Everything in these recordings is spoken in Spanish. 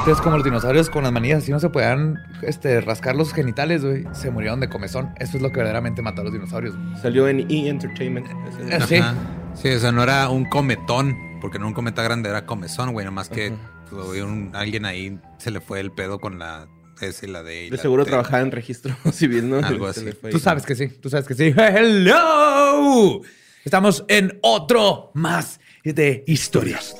Entonces, como los dinosaurios con las manillas así no se podían este, rascar los genitales, güey, se murieron de comezón. Eso es lo que verdaderamente mató a los dinosaurios. Salió en E! Entertainment. Eh, Sí. Sí, o sea, no era un cometón, porque no un cometa grande, era comezón, güey. Nomás que pues, había un- alguien ahí se le fue el pedo con la S y la D. y De la seguro T. trabajaba en registro civil, ¿no? Algo así. le fue Tú sabes que sí, tú sabes que sí. ¡Hello! Estamos en otro más de historias.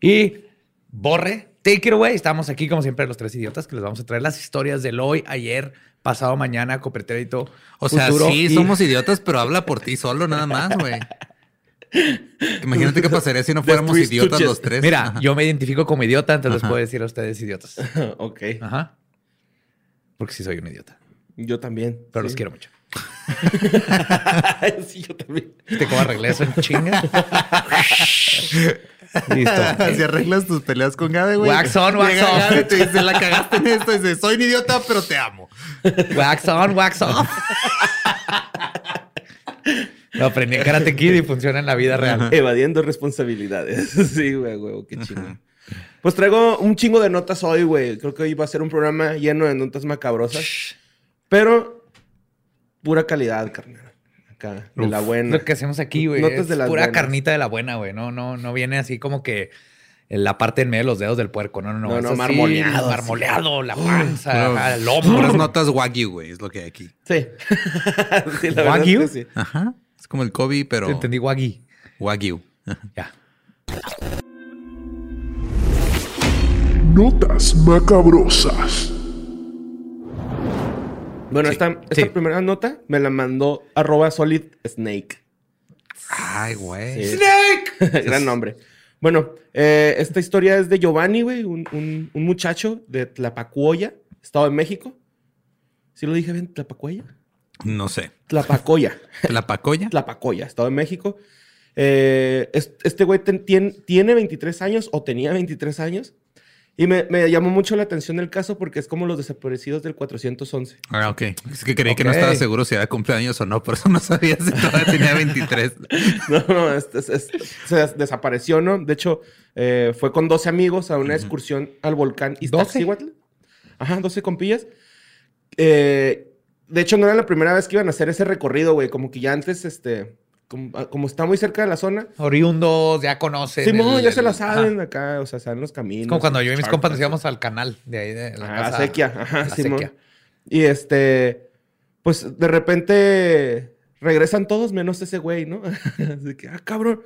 Y Borre, take it away. Estamos aquí, como siempre, los tres idiotas que les vamos a traer las historias del hoy, ayer, pasado mañana, copretérito. O sea, futuro sí, y- somos idiotas, pero habla por ti solo, nada más, güey. Imagínate qué pasaría si no fuéramos idiotas los tres. Mira, Ajá. yo me identifico como idiota, entonces les puedo decir a ustedes idiotas. ok. Ajá. Porque sí soy un idiota, Yo también. pero sí. los quiero mucho. sí, yo también. ¿Viste cómo arreglé eso en chinga? Listo. Si arreglas tus peleas con Gabe, güey. Wax on, wax Llega off. Gabe te dice, la cagaste en esto. Dice, soy un idiota, pero te amo. Wax on, wax off. Lo aprendí en Karate Kid y funciona en la vida real. Evadiendo responsabilidades. sí, güey, güey, qué chingo. Pues traigo un chingo de notas hoy, güey. Creo que hoy va a ser un programa lleno de notas macabrosas. Pero pura calidad, carnal. Acá, de la buena. Lo que hacemos aquí, güey, Notas es de las pura buenas. carnita de la buena, güey. No, no, no viene así como que la parte en medio de los dedos del puerco. No, no, no. No, no, así, marmoleado, Marmoleado, la panza, ajá, el Puras hombro. notas wagyu, güey, es lo que hay aquí. Sí. sí la ¿Wagyu? es que sí. Ajá. Es como el Kobe, pero Te entendí, Waggy. wagyu. Ya. Notas macabrosas. Bueno, esta, esta sí. primera nota me la mandó arroba solid snake. Ay, güey. Sí. Gran nombre. Bueno, eh, esta historia es de Giovanni, güey, un, un- un muchacho de Tlapacuoya, Estado de México. ¿Sí lo dije bien? ¿Tlapacuoya? No sé. Tlapacoya. ¿La pacoya? Tlapacoya, Estado de México. Eh, es- este güey ten- tiene 23 años o tenía 23 años. Y me, me llamó mucho la atención el caso porque es como los desaparecidos del 411. Ah, ok. Es que creí que no estaba seguro si era cumpleaños o no, por eso no sabía si todavía tenía 23. No, no, es- es- es- se des- desapareció, ¿no? De hecho, eh, fue con 12 amigos a una excursión al volcán Iztaccíhuatl. Ajá, 12 compillas. Eh, de hecho, no era la primera vez que iban a hacer ese recorrido, güey. Como que ya antes, este... Como, ah, como está muy cerca de la zona. Oriundos, ya conocen. Sí, no, el- ya se la saben ajá. acá, o sea, saben los caminos. Es como cuando yo y mis compas nos íbamos al canal de ahí de la Ah, la casa- sequía, ajá, la Simón. sequía. Y este, pues de repente regresan todos menos ese güey, ¿no? Así que, ah, cabrón.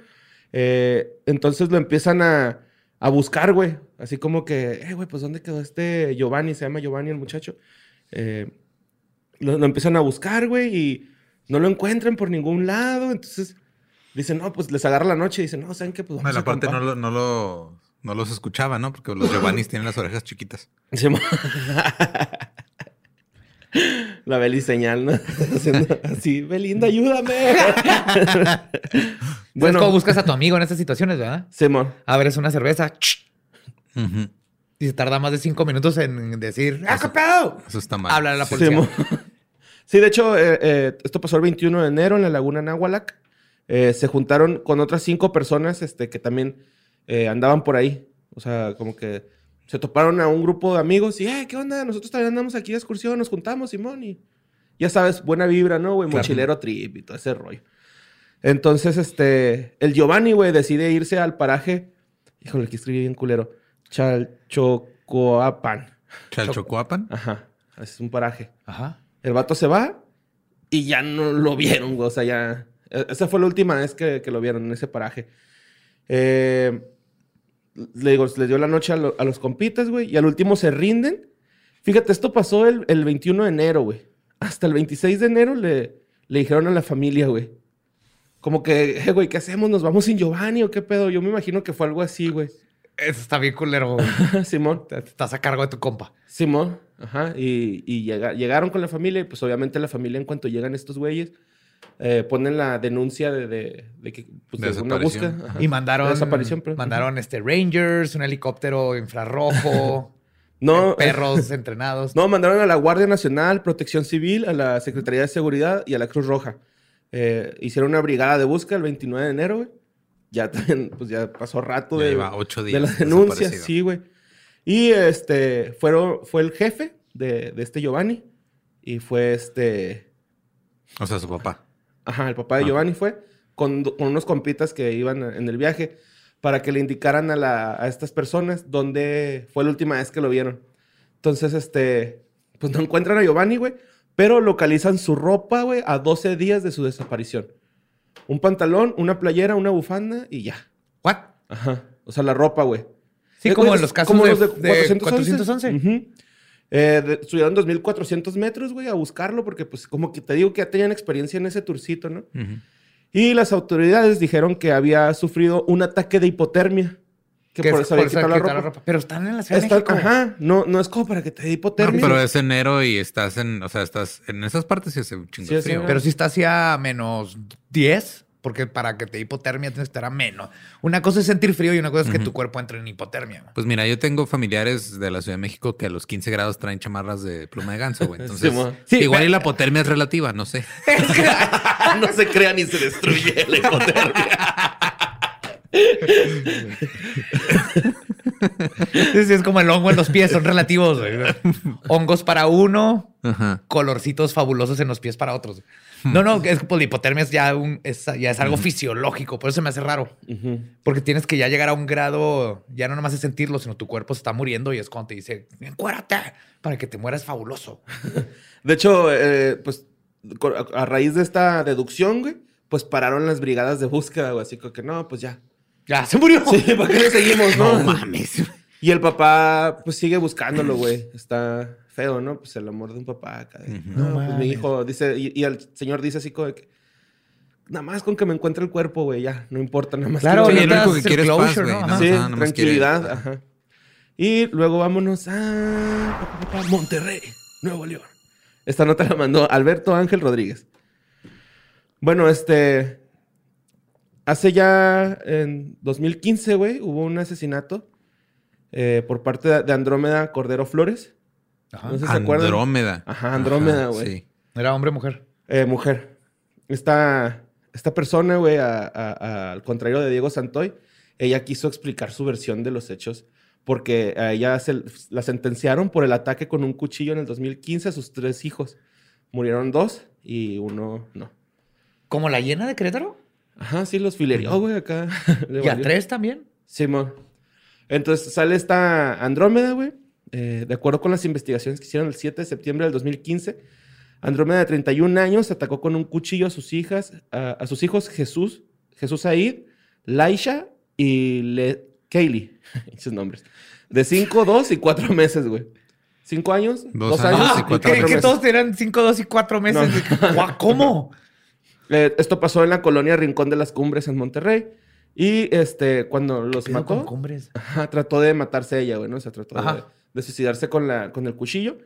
Eh, entonces lo empiezan a, a buscar, güey. Así como que, eh, güey, pues ¿dónde quedó este Giovanni? Se llama Giovanni el muchacho. Eh, lo, lo empiezan a buscar, güey, y no lo encuentran por ningún lado. Entonces dicen, no, pues les agarra la noche y dicen, no, ¿saben qué? Pues vamos Bueno, a aparte no, acampar". lo, no, lo, no los escuchaba, ¿no? Porque los Giovannis tienen las orejas chiquitas. Simón. La Beli señal, ¿no? Haciendo así, Belinda, ayúdame. ¿Sabes bueno, cómo buscas a tu amigo en estas situaciones, verdad? Simón. Abres una cerveza y se tarda más de cinco minutos en decir, ¡ah, qué pedo! Eso está mal. Habla a la policía. Simón. Sí, de hecho, eh, eh, esto pasó el 21 de enero en la laguna Nahualac. eh, se juntaron con otras cinco personas este, que también andaban por ahí. O sea, como que se toparon a un grupo de amigos y, "Eh, ¿qué onda? Nosotros también andamos aquí de excursión, nos juntamos, Simón. Y ya sabes, buena vibra, ¿no, güey? Claro. Mochilero trip y todo ese rollo. Entonces, este, el Giovanni, güey, decide irse al paraje. Híjole, aquí escribí bien culero. Chalchocoapan. Chalchocuapan. Ajá, es un paraje. Ajá. El vato se va y ya no lo vieron, güey. O sea, ya. e- Esa fue la última vez que, que lo vieron en ese paraje. Eh, le digo, les dio la noche a, lo- a los compitas, güey. Y al último se rinden. Fíjate, esto pasó el, el 21 de enero, güey. Hasta el 26 de enero le, le dijeron a la familia, güey. Como que, eh, güey, ¿qué hacemos? ¿Nos vamos sin Giovanni o qué pedo? Yo me imagino que fue algo así, güey. Eso está bien culero. güey. Simón. Estás a cargo de tu compa. Simón, ajá, y, y llega- llegaron con la familia y pues obviamente la familia en cuanto llegan estos güeyes eh, ponen la denuncia de, de, de que pues, De una búsqueda. ajá. Y mandaron. Desaparición, pero- Mandaron este Rangers, un helicóptero infrarrojo. No, eh, perros entrenados. no, mandaron a la Guardia Nacional, Protección Civil, a la Secretaría de Seguridad y a la Cruz Roja. Eh, hicieron una brigada de búsqueda el 29 de enero, güey. Ya también, pues ya pasó rato Ya de, lleva ocho de días denuncias, desaparecido. sí, güey. Y este, fueron, fue el jefe de, de este Giovanni y fue este... O sea, su papá. Ajá, el papá de Ah. Giovanni fue con, con unos compitas que iban en el viaje para que le indicaran a, la- a estas personas dónde fue la última vez que lo vieron. Entonces, este, pues no encuentran a Giovanni, güey, pero localizan su ropa, güey, a 12 días de su desaparición. Un pantalón, una playera, una bufanda y ya. ¿What? Ajá. O sea, la ropa, güey. Sí, Eh, como en los casos como de, los de de 411. 411. Ujú. Eh, de- subieron 2.400 metros, güey, a buscarlo porque, pues, como que te digo que ya tenían experiencia en ese tourcito, ¿no? Ujú. Y las autoridades dijeron que había sufrido un ataque de hipotermia. Que Que por es eso había quitado la quitar ropa. Pero están en la Ciudad Está- de México. ajá, no, no es como para que te dé No, hipotermia. pero es enero y estás en, o sea, estás en esas partes y hace un chingo Sí, frío. Pero si está hacia menos 10, porque para que te hipotermia tienes que estar a menos. Una cosa es sentir frío y una cosa es que tu cuerpo entre en hipotermia. Pues mira, yo tengo familiares de la Ciudad de México que a los 15 grados traen chamarras de pluma de ganso, güey. Entonces, Sí, igual pero- y la hipotermia es relativa, no sé. no se crea ni se destruye la hipotermia. Sí, sí, es como el hongo en los pies, son relativos. güey. Hongos para uno, Ajá. colorcitos fabulosos en los pies para otros. No, no, es que pues, la hipotermia es ya, un, es, ya es algo fisiológico, por eso se me hace raro. Porque tienes que ya llegar a un grado, ya no nomás es sentirlo, sino tu cuerpo se está muriendo y es cuando te dice, encuérate, para que te mueras fabuloso. De hecho, eh, pues a raíz de esta deducción, güey, pues pararon las brigadas de búsqueda, güey. Así que no, pues ya. Ya, se murió. Sí, ¿para qué le seguimos, no? No mames. Y el papá, pues sigue buscándolo, güey. Está feo, ¿no? Pues el amor de un papá acá. de, no, No pues mi hijo dice, y, y el señor dice así como que, nada más con que me encuentre el cuerpo, güey, ya, no importa, nada más. Claro, Sí, lo único que paz, güey. ¿no? ¿no? Ajá. Sí, Ajá, nomás quiere- tranquilidad, ajá. Y luego vámonos a Monterrey, Nuevo León. Esta nota la mandó Alberto Ángel Rodríguez. Bueno, este. Hace ya en 2015, güey, hubo un asesinato eh, por parte de- de Andrómeda Cordero Flores. Ajá. No sé si se acuerdan. Andrómeda. Ajá, Andrómeda, güey. Sí. ¿Era hombre o mujer? Eh, mujer. Esta, esta persona, güey, al contrario de Diego Santoy, ella quiso explicar su versión de los hechos porque a ella se, la sentenciaron por el ataque con un cuchillo en el 2015 a sus tres hijos. Murieron dos y uno no. ¿Como la llena de Querétaro? Ajá, sí, los filerió, güey, acá. ¿Y a tres también? Simón. Entonces sale esta Andrómeda, güey. Eh, de acuerdo con las investigaciones que hicieron el 7 de septiembre del 2015, Andrómeda de 31 años atacó con un cuchillo a sus hijas, a, a sus hijos Jesús, Jesús Aid, Laisha y Le Kaylee, esos nombres. De 5, 2 y 4 meses, güey. 5 años, Dos 2 años años, y y cuatro 4 Creí que meses. todos eran 5, 2 y 4 meses. Guau, ¿Cómo? Eh, esto pasó en la colonia Rincón de las Cumbres en Monterrey. Y este, cuando los mató, cumbres. Ajá, trató de matarse ella, güey, ¿no? O sea, trató de, Ajá. de suicidarse con, la, con el cuchillo.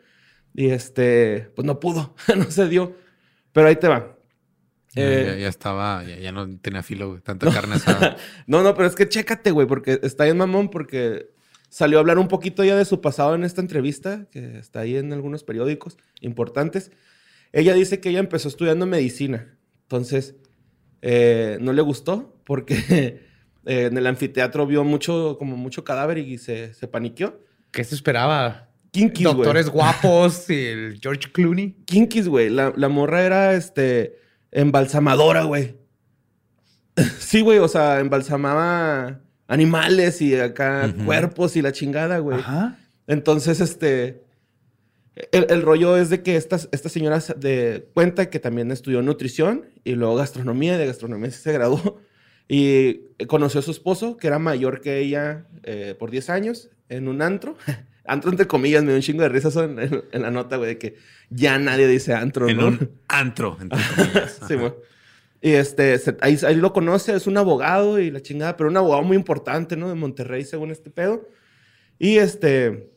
Y este, pues no pudo, no se dio. Pero ahí te va. Ya- Eh, ya, ya estaba, ya, ya no tenía filo, güey. Tanta carne asada. no, no, pero es que chécate, güey, porque está bien mamón, porque salió a hablar un poquito ya de su pasado en esta entrevista, que está ahí en algunos periódicos importantes. Ella dice que ella empezó estudiando medicina. Entonces, eh, no le gustó porque eh, en el anfiteatro vio mucho, como mucho cadáver y se, se paniqueó. ¿Qué se esperaba? Kinkies, güey. Doctores guapos y el George Clooney. Kinkies, güey. La, la morra era, este, embalsamadora, güey. sí, güey, o sea, embalsamaba animales y acá cuerpos y la chingada, güey. Ajá. Entonces, este. El, el rollo es de que esta, esta señora se- de, cuenta que también estudió nutrición y luego gastronomía, y de gastronomía sí se graduó. Y conoció a su esposo, que era mayor que ella eh, por 10 años, en un antro. antro entre comillas, me dio un chingo de risas en, en- en la nota, güey, de que ya nadie dice antro, En ¿no? un antro, entre comillas. Sí, mo. Y este, se- ahí, ahí lo conoce, es un abogado y la chingada, pero un abogado muy importante, ¿no? De Monterrey, según este pedo. Y este,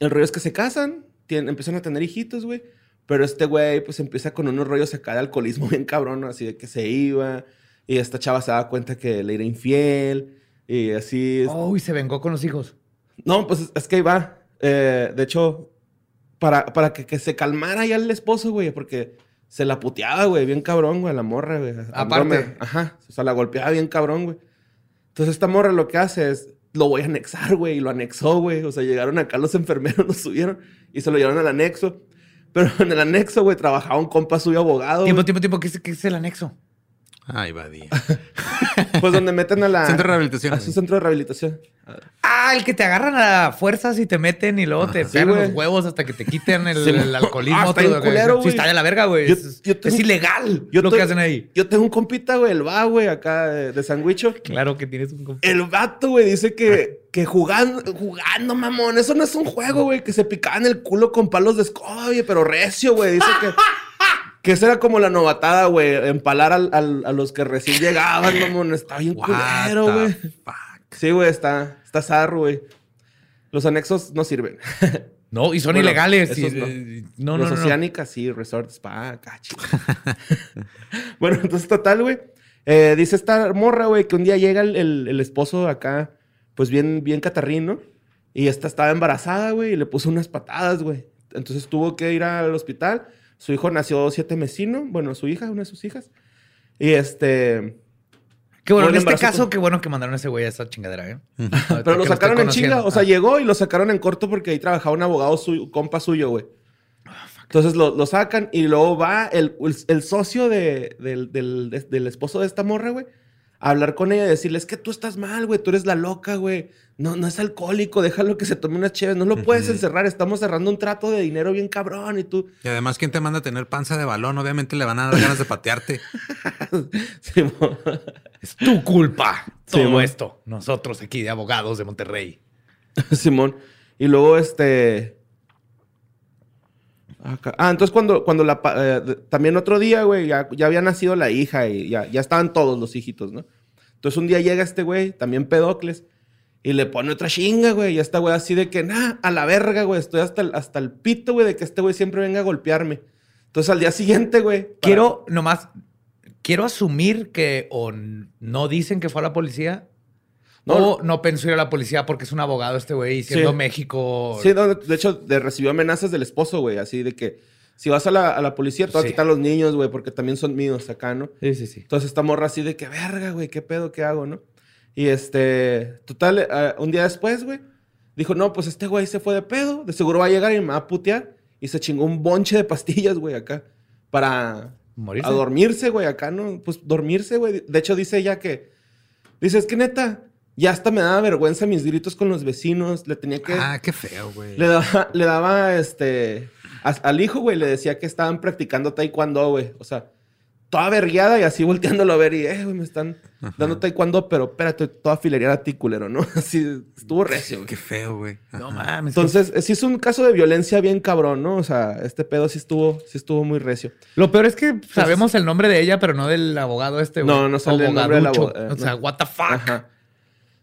el rollo es que se casan, tienen, empiezan a tener hijitos, güey. Pero este güey, pues empieza con unos rollos acá de alcoholismo bien cabrón, ¿no? así de que se iba. Y esta chava se daba cuenta que le era infiel. Y así. es- Oh, y se vengó con los hijos. No, pues es, que ahí va. Eh, de hecho, para, para que, que se calmara ya el esposo, güey, porque se la puteaba, güey, bien cabrón, güey, la morra, güey. Aparte. Ajá, o sea, la golpeaba bien cabrón, güey. Entonces esta morra lo que hace es, lo voy a anexar, güey, y lo anexó, güey. O sea, llegaron acá los enfermeros, lo subieron y se lo llevaron al anexo. Pero en el anexo, güey, trabajaba un compa suyo abogado. Tiempo, güey. tiempo, tiempo. ¿Qué es, qué es el anexo? Ay, Badía. Pues donde meten a la... Centro de rehabilitación. A su centro de rehabilitación. Ah, el que te agarran a fuerzas y te meten y luego te Sí, pegan los huevos hasta que te quiten el, Sí, el mo- alcoholismo. Ah, está todo culero, Sí, está de la verga, güey. Yo- es, yo tengo- es ilegal yo lo te- que hacen ahí. Yo tengo un compita, güey, el va, güey, acá de, de Sandwicho. Claro que tienes un... conf- El vato, güey, dice que, que jugando, jugando, mamón, eso no es un juego, güey, que se picaban el culo con palos de escoba, güey, pero recio, güey. Dice que, que esa era como la novatada, güey, empalar al- al- a los que recién llegaban, mamón. Está bien culero, güey. Sí, güey, está, está zarro, güey. Los anexos no sirven. No, y son Bueno, ilegales. y- no. eh, no, Los no, no. oceánicas, sí, resort, spa, cachi. bueno, entonces, total, güey. eh, dice esta morra, güey, que un día llega el, el- el esposo acá, pues bien, bien catarrín, ¿no? Y esta estaba embarazada, güey, y le puso unas patadas, güey. Entonces tuvo que ir al hospital. Su hijo nació siete mesino, bueno, su hija, una de sus hijas. Y este. Qué bueno, en este caso, con- qué bueno que mandaron a ese güey a esa chingadera, ¿eh? Pero lo sacaron en chinga. O sea, Ah. llegó y lo sacaron en corto porque ahí trabajaba un abogado suyo, compa suyo, güey. Entonces lo, lo sacan y luego va el, el- el socio de- del, del- de- del esposo de esta morra, güey, hablar con ella y decirle, es que tú estás mal, güey, tú eres la loca, güey. No, no es alcohólico, déjalo que se tome unas chéves. No lo puedes encerrar, estamos cerrando un trato de dinero bien cabrón y tú... Y además, ¿quién te manda a tener panza de balón? Obviamente le van a dar ganas de patearte. Sí, Es tu culpa. Sí, Todo esto. Nosotros aquí de abogados de Monterrey. Simón. Y luego, este. Acá- Ah, entonces cuando, cuando la. eh, también otro día, güey, ya, ya había nacido la hija y ya, ya estaban todos los hijitos, ¿no? Entonces un día llega este güey, también pedocles, y le pone otra chinga, güey. Y esta güey así de que, nah, a la verga, güey. Estoy hasta el, hasta el pito, güey, de que este güey siempre venga a golpearme. Entonces al día siguiente, güey. para- Quiero nomás. Quiero asumir que o no dicen que fue a la policía. No. o no pensó ir a la policía porque es un abogado este güey siendo Sí. México. Sí, no, de hecho, le recibió amenazas del esposo, güey. Así de que si vas a la, a la policía, te a Sí. quitar los niños, güey, porque también son míos acá, ¿no? sí, sí. sí. Entonces esta morra así de que, verga, güey, ¿qué pedo, qué hago, no? Y este, total, eh, un día después, güey, dijo, no, pues este güey se fue de pedo, de seguro va a llegar y me va a putear. Y se chingó un bonche de pastillas, güey, acá, para Morirse. a dormirse, güey, acá, ¿no? Pues dormirse, güey. De hecho, dice ella que, dice, es que neta, ya hasta me daba vergüenza mis gritos con los vecinos, le tenía que... Ah, qué feo, güey. Le daba, le daba este. a- al hijo, güey, le decía que estaban practicando taekwondo, güey. O sea, toda vergueada y así volteándolo a ver y, eh, güey, me están dando taekwondo, pero espérate, toda filería a ti, culero, ¿no? Así estuvo recio, güey. Qué feo, güey. No mames. Entonces, eh, sí es un caso de violencia bien cabrón, ¿no? O sea, este pedo sí estuvo, sí estuvo muy recio. Lo peor es que sabemos el nombre de ella, pero no del abogado este, güey. No, no sale el nombre del Abogaducho. abogado, eh, O sea, no. what the fuck. Ajá.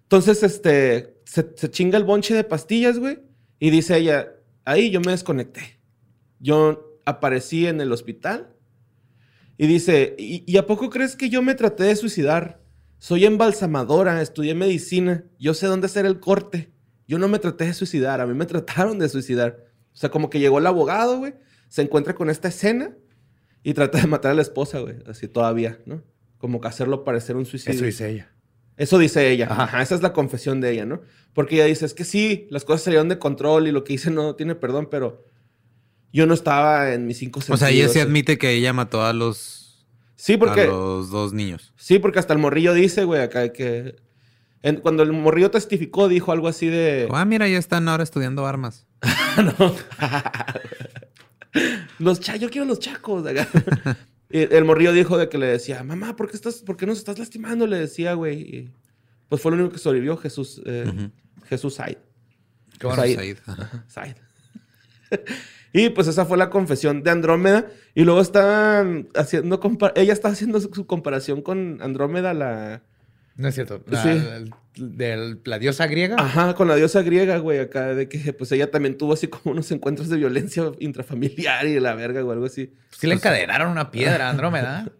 Entonces, este, se, chinga el bonche de pastillas, güey. Y dice ella, ahí yo me desconecté. Yo aparecí en el hospital. Y dice, ¿y, y a poco crees que yo me traté de suicidar? Soy embalsamadora, estudié medicina. Yo sé dónde hacer el corte. Yo no me traté de suicidar, a mí me trataron de suicidar. O sea, como que llegó el abogado, güey. Se encuentra con esta escena y trata de matar a la esposa, güey. Así todavía, ¿no? como que hacerlo parecer un suicidio. Eso dice ella. Eso dice ella. Ajá. esa es la confesión de ella, ¿no? Porque ella dice, es que sí, las cosas salieron de control y lo que hice no tiene perdón, pero yo no estaba en mis cinco O sentidos. sea, ella sí admite que ella mató a los, Sí, porque... a los dos niños. Sí, porque hasta el morrillo dice, güey, acá que... en- cuando el morrillo testificó, dijo algo así de... Ah, mira, ya están ahora estudiando armas. Los cha, yo quiero los chacos. Y el morrillo dijo de que le decía, mamá, ¿por qué, estás, ¿por qué nos estás lastimando? Le decía, güey. Y, pues fue lo único que sobrevivió, Jesús, eh. Jesús Said. Qué bueno. Said. Said, y pues esa fue la confesión de Andrómeda. Y luego están haciendo, ella está haciendo su, su comparación con Andrómeda, la... No es cierto. La, Sí. la diosa griega. Ajá, con la diosa griega, güey, acá, de que pues ella también tuvo así como unos encuentros de violencia intrafamiliar y de la verga o algo así. Sí le encadenaron una piedra Andrómeda.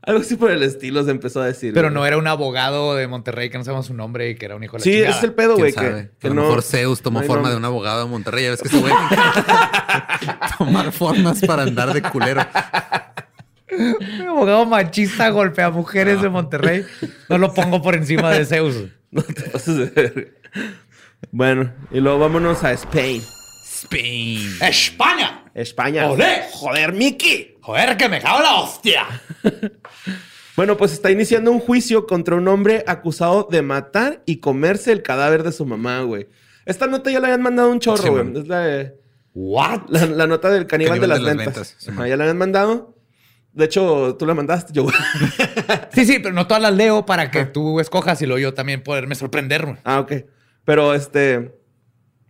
Algo así por el estilo se empezó a decir. Pero güey. no era un abogado de Monterrey que no sabemos su nombre y que era un hijo de la Sí, ese chingada. es el pedo, ¿Quién güey. Que, que a lo no. mejor Zeus tomó no forma nombre. de un abogado de Monterrey. Ya ves que ese güey tomar formas para andar de culero. Un abogado machista golpea mujeres de Monterrey. No lo pongo por encima de Zeus. No te pases de verga. Bueno, y luego vámonos a Spain. Spain. ¡España! España. ¡Olé! ¡Joder, Mickey! ¡Joder, que me cago en la hostia! Bueno, pues está iniciando un juicio contra un hombre acusado de matar y comerse el cadáver de su mamá, güey. Esta nota ya la habían mandado un chorro, Sí, güey. es la, de- ¿What? la, la nota del caníbal, Caníbal de las de las ventas. ventas, sí, Ajá, man. ya la habían mandado. De hecho, tú la mandaste, yo. Sí, sí, pero no todas las leo para que tú escojas y luego yo también poderme sorprender. güey. ah, ok. Pero este.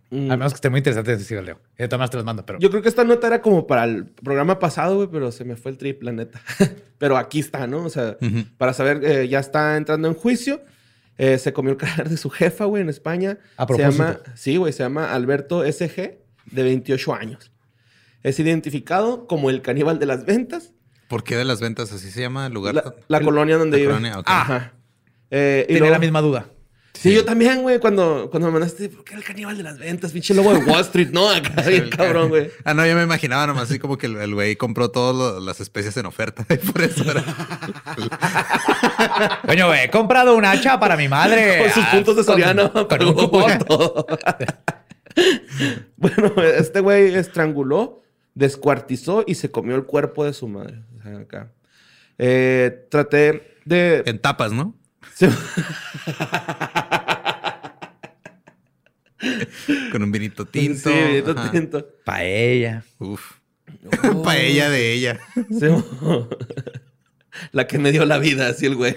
mm, Al menos que esté muy interesante, sí las leo. Y de todas maneras te las mando, pero... Yo creo que esta nota era como para el programa pasado, güey, pero se me fue el trip, la neta. pero aquí está, ¿no? O sea, para saber, eh, ya está entrando en juicio. Eh, se comió el cadáver de su jefa, güey, en España. A Se propósito. llama, sí, güey, se llama Alberto SG, de 28 años. Es identificado como el caníbal de las ventas, ¿Por qué de las ventas así se llama el lugar? la, la colonia donde la vive. colonia, ok. Ajá. Eh, y Tenía luego- la misma duda. Sí, yo también, güey, cuando, cuando me mandaste, ¿por qué el caníbal de las ventas? Pinche lobo de Wall Street, ¿no? Acá, bien cabrón, güey. Ah, no, yo me imaginaba nomás así como que el güey compró todas las especies en oferta y por eso era. Coño, güey, he comprado un hacha para mi madre. Con sus Ah, puntos de con- Soriano. Con pagó un cupón. todo. bueno, este güey estranguló, descuartizó y se comió el cuerpo de su madre. Acá. Eh, traté de... En tapas, ¿no? Sí. Con un vinito tinto. Sí, vinito Ajá. tinto. Paella. Uf. Paella de ella. Sí. La que me dio la vida, así el güey.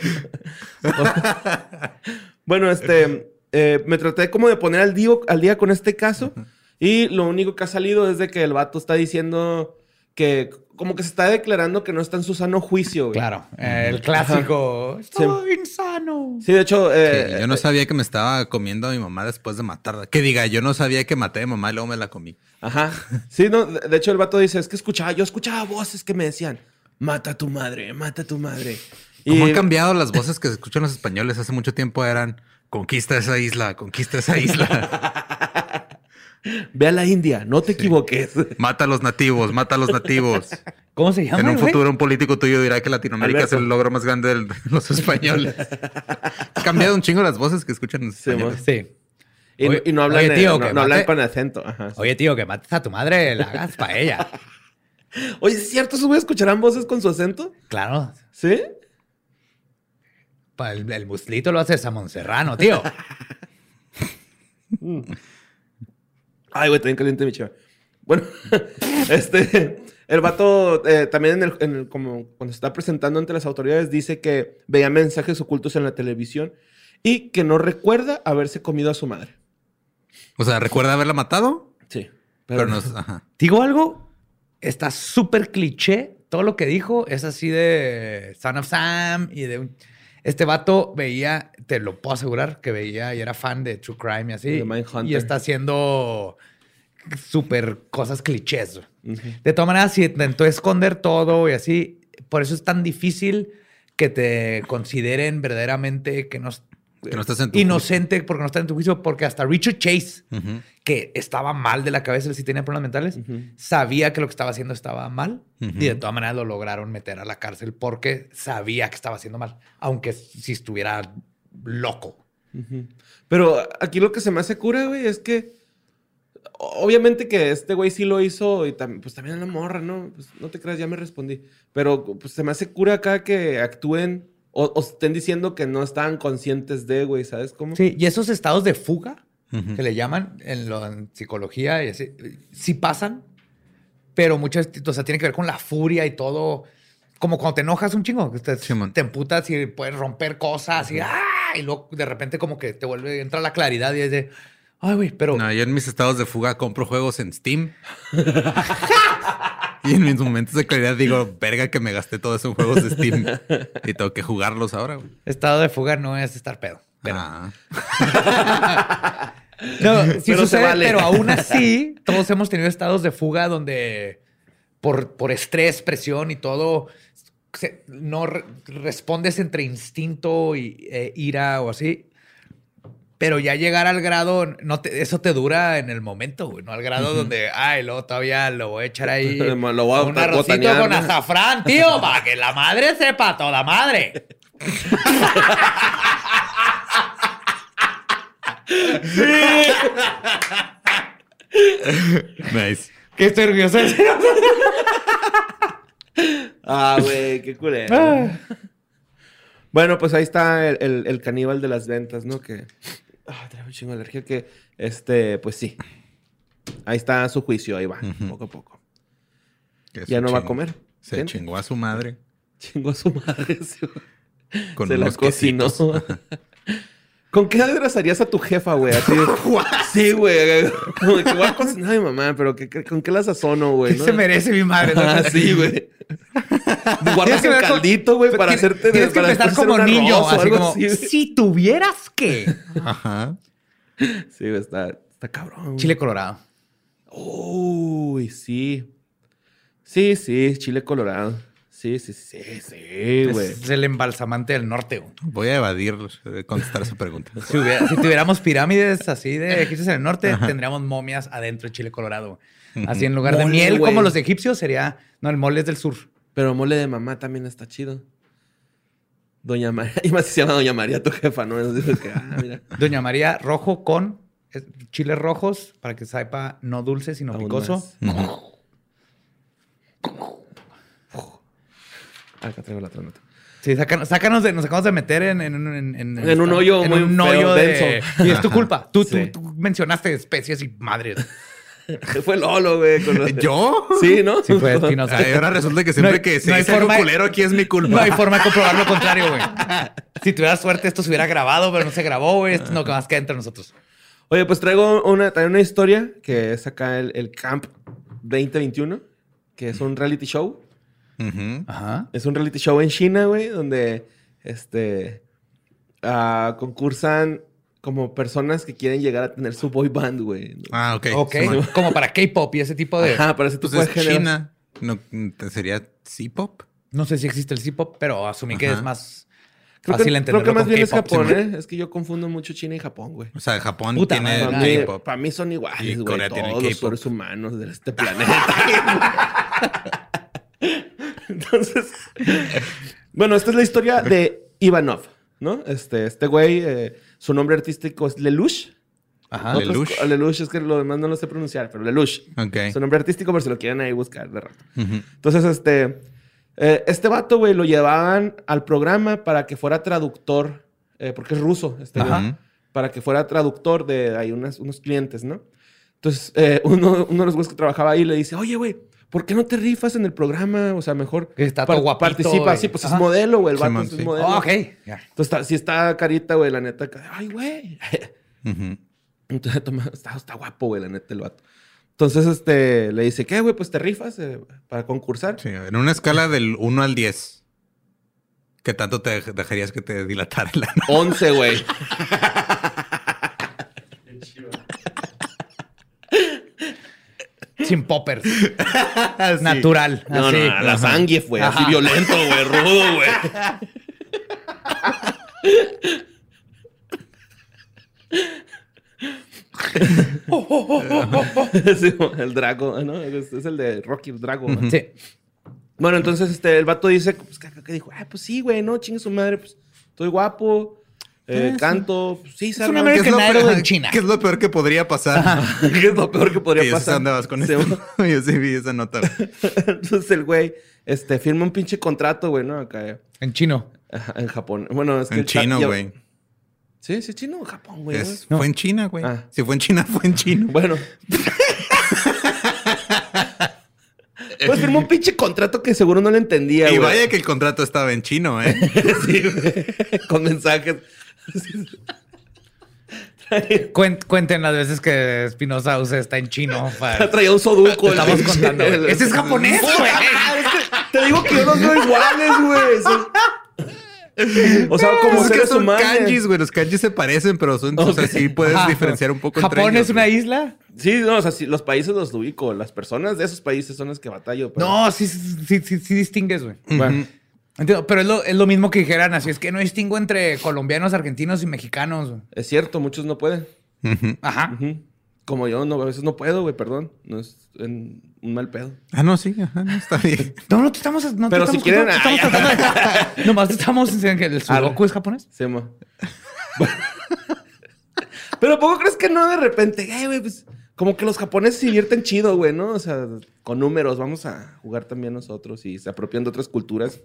bueno, este, eh, me traté como de poner al día, al día con este caso y lo único que ha salido es de que el vato está diciendo que como que se está declarando que no está en su sano juicio. güey. Claro, eh, el clásico. Estoy insano. Sí, de hecho, Sí, eh, yo no sabía que me estaba comiendo a mi mamá después de matarla. Que diga, yo no sabía que maté a mi mamá y luego me la comí. Ajá. Sí, no, de de hecho el vato dice, es que escuchaba, yo escuchaba voces que me decían, mata a tu madre, mata a tu madre. ¿Cómo Y- han cambiado las voces que se escuchan los españoles? Hace mucho tiempo eran conquista esa isla, conquista esa isla. Ve a la India, no te equivoques. mata a los nativos, mata a los nativos. ¿Cómo se llama? En un güey? futuro un político tuyo dirá que Latinoamérica Alberto. es el logro más grande de los españoles. Ha cambiado un chingo las voces que escuchan los Sí, españoles. Sí. Y, Oye- y no hablan, oye, no, que no hablan con acento. Ajá, sí. Oye, tío, que mates a tu madre, la hagas paella. Oye, ¿es cierto? ¿Esos güeyes escucharán voces con su acento? Claro. ¿Sí? El, el muslito lo hace Samón Serrano, tío. Ay, güey, también caliente mi chiva. Bueno, este, el vato eh, también en el, en el- como cuando se está presentando ante las autoridades dice que veía mensajes ocultos en la televisión y que no recuerda haberse comido a su madre. O sea, ¿recuerda haberla matado? Sí. Pero, no. Ajá. Digo algo, está súper cliché. Todo lo que dijo es así de Son of Sam y de un... Este vato veía, te lo puedo asegurar, que veía y era fan de True Crime y así. Y está haciendo súper cosas clichés. De todas maneras, si intentó esconder todo y así, por eso es tan difícil que te consideren verdaderamente que no, Que no estás en tu inocente porque no está en tu juicio, porque hasta Richard Chase, que estaba mal de la cabeza, él sí tenía problemas mentales, sabía que lo que estaba haciendo estaba mal y de todas maneras lo lograron meter a la cárcel porque sabía que estaba haciendo mal, aunque si estuviera loco. Pero aquí lo que se me hace cura, güey, es que obviamente que este güey sí lo hizo y tam- pues también la morra, ¿no? Pues no te creas, ya me respondí. Pero pues se me hace cura acá que actúen o, o estén diciendo que no estaban conscientes de, güey, ¿sabes cómo? Sí, y esos estados de fuga Ujú. que le llaman en, lo, en psicología, y así, sí pasan, pero muchas, o sea, tiene que ver con la furia y todo. Como cuando te enojas un chingo, que te, te emputas y puedes romper cosas y, ¡ah! y luego de repente como que te vuelve, entra la claridad y es de, ay, güey, pero No, yo en mis estados de fuga compro juegos en Steam. y en mis momentos de claridad digo, verga que me gasté todo eso en juegos de Steam. y tengo que jugarlos ahora, güey. estado de fuga no es estar pedo. Pero, Ah. No, sí Pero sucede, vale. pero aún así, todos hemos tenido estados de fuga donde por, por estrés, presión y todo, se- no re- respondes entre instinto y eh, ira o así. Pero ya llegar al grado, no te- eso te dura en el momento, güey, no al grado donde, ay, luego todavía lo voy a echar ahí. Lo voy a un arrocito botanear, con ¿no? azafrán, tío, para que la madre sepa, toda madre. Nice. Que estoy orgulloso. Ah, güey, qué culero. Ah. Bueno, pues ahí está el, el- el caníbal de las ventas, ¿no? Que. Ah, trae un chingo de alergia. Que, este, pues sí. Ahí está su juicio, ahí va, poco a poco. Ya no va a comer. Se chingó a su madre Chingó a su madre. con Se la cocinó. ¿Con qué aderezarías a tu jefa, güey? Así de- sí, güey. Como de que voy a cocinar a mi mamá, pero ¿qué- qué- ¿con qué la sazono, güey? ¿Qué no? se merece mi madre? Ah, sí, güey. Tienes Guardas que el caldito, güey, para hacerte... Tienes que para empezar como niño, así algo como, así, si tuvieras que. Ajá. Sí, güey, está, está cabrón. güey. Chile colorado. Uy, sí. Sí, sí, chile colorado. Sí, sí, sí, sí, güey. Es el embalsamante del norte. güey. Voy a evadir eh, contestar esa pregunta. Si, hubiera- si tuviéramos pirámides así de egipcios en el norte, tendríamos momias adentro de chile colorado. Así en lugar de miel, como los egipcios, sería. No, el mole es del sur. Pero mole de mamá también está chido. Doña María. Y más si se llama Doña María, tu jefa, ¿no? Es de que, ah, mira. Doña María, rojo con chiles rojos para que sepa no dulce, sino Aún picoso. Ah, Acá traigo la otra nota. Sí, sácanos, sácanos de, nos acabamos de meter en, en, en, en- En un hoyo en muy un feo, hoyo de- denso. Y es tu culpa. Tú, Sí. tú, tú mencionaste especies y madres. Fue Lolo, güey. con ¿Yo? Sí, ¿no? Sí, fue ahora resulta que siempre No que se no hay dice forma de- culero aquí es mi culpa. No hay forma de comprobar lo contrario, güey. Si tuviera suerte, esto se hubiera grabado, pero no se grabó, güey. Esto no que más queda entre nosotros. Oye, pues traigo una, también una historia que es acá el, el Camp 2021, que es un reality show. Ajá. Es un reality show en China, güey, donde este ah, concursan como personas que quieren llegar a tener su boy band, güey. Ah, ok. Ok. Como para K-pop y ese tipo de. Ajá, para ese Pues tipo es de. China. No, ¿Sería C-pop? No sé si existe el C-pop, pero asumí que es más Creo fácil que, entenderlo creo que más bien es Japón. ¿eh? Es que yo confundo mucho China y Japón, güey. O sea, Japón Puta tiene madre, Para mí, K-pop. para mí son iguales, Y güey. Corea tiene Todos los seres humanos de este planeta. Entonces, bueno, esta es la historia de Ivanov, ¿no? Este, este güey, eh, su nombre artístico es Lelouch. Ajá. Lelouch. Lelouch, es que lo demás no lo sé pronunciar, pero Lelouch. Ok. Su nombre artístico, por si lo quieren ahí buscar de rato. Ujú. Entonces, este, eh, este vato, güey, lo llevaban al programa para que fuera traductor, eh, porque es ruso, este güey, Ajá. para que fuera traductor de ahí unas- unos clientes, ¿no? Entonces, eh, uno, uno de los güeyes que trabajaba ahí le dice, oye, güey, ¿por qué no te rifas en el programa? O sea, mejor Que está todo guapito, participa. güey. Sí, pues Ajá. es modelo, güey, el vato es sí. modelo. Oh, ok. Entonces, está, sí está carita, güey, la neta. Ay, güey. Entonces, toma- está, está guapo, güey, la neta, el vato. Entonces, este, le dice, ¿qué, güey? Pues te rifas eh, para concursar. Sí, en una escala del 1 al 10, ¿qué tanto te dej- dejarías que te dilatara el ano? 11, güey. Sin poppers. Natural. No, no, a la sangue fue así violento, güey, rudo, güey. el Drago, ¿no? Es, el de Rocky Drago. ¿no? Sí. Bueno, entonces este, el vato dice, pues, ¿qué dijo? Ah, pues sí, güey, no, chingue su madre, pues estoy guapo, eh, canto, pues, sí, salgo. un ¿Qué es, Idol peor, en China. ¿Qué es lo peor que podría pasar? ¿Qué es lo peor que podría Que yo pasar? dónde vas con Sí, esto. yo sí vi esa nota. güey. Entonces el güey, este, firma un pinche contrato, güey, ¿no? Acá, En chino. ajá, en Japón. Bueno, es que... En chino, ya- güey. Sí, sí, chino o Japón, güey. Es- ¿no? Fue en China, güey. Ah. Si fue en China, fue en chino. Bueno. pues firmó un pinche contrato que seguro no le entendía, y vaya que el contrato estaba en chino, ¿eh? Sí, güey. Con mensajes. Cuen- cuenten las veces que Espinosa usa está en chino. Para... Traía un soduco. Estamos contando. Ese es japonés, güey. Te digo que yo los veo iguales, güey. Son- O sea, como es que seres son humanos. kanjis, güey. Los kanjis se parecen, pero son, o sea, sí puedes Ajá. diferenciar un poco entre ¿Japón ellos, es una isla? Sí, no, o sea, sí, los países los ubico. Las personas de esos países son las que batallo. pero- No, sí, sí, sí, sí distingues, güey. Bueno. Entiendo, pero es lo, es lo mismo que dijeran así. Es que no distingo entre colombianos, argentinos y mexicanos. Es cierto, muchos no pueden. Ajá. Como yo, no, a veces no puedo, güey, perdón. No es en un mal pedo. Ah, no, sí, ajá, no, está bien. No, no te estamos. No te Pero si estamos quieren- te estamos tratando de- Nomás te estamos diciendo que el sudoku es japonés. Se llama. Pero ¿poco crees que no de repente? Ay, güey, pues como que los japoneses se divierten chido, güey, ¿no? O sea, con números, vamos a jugar también nosotros y se apropian de otras culturas.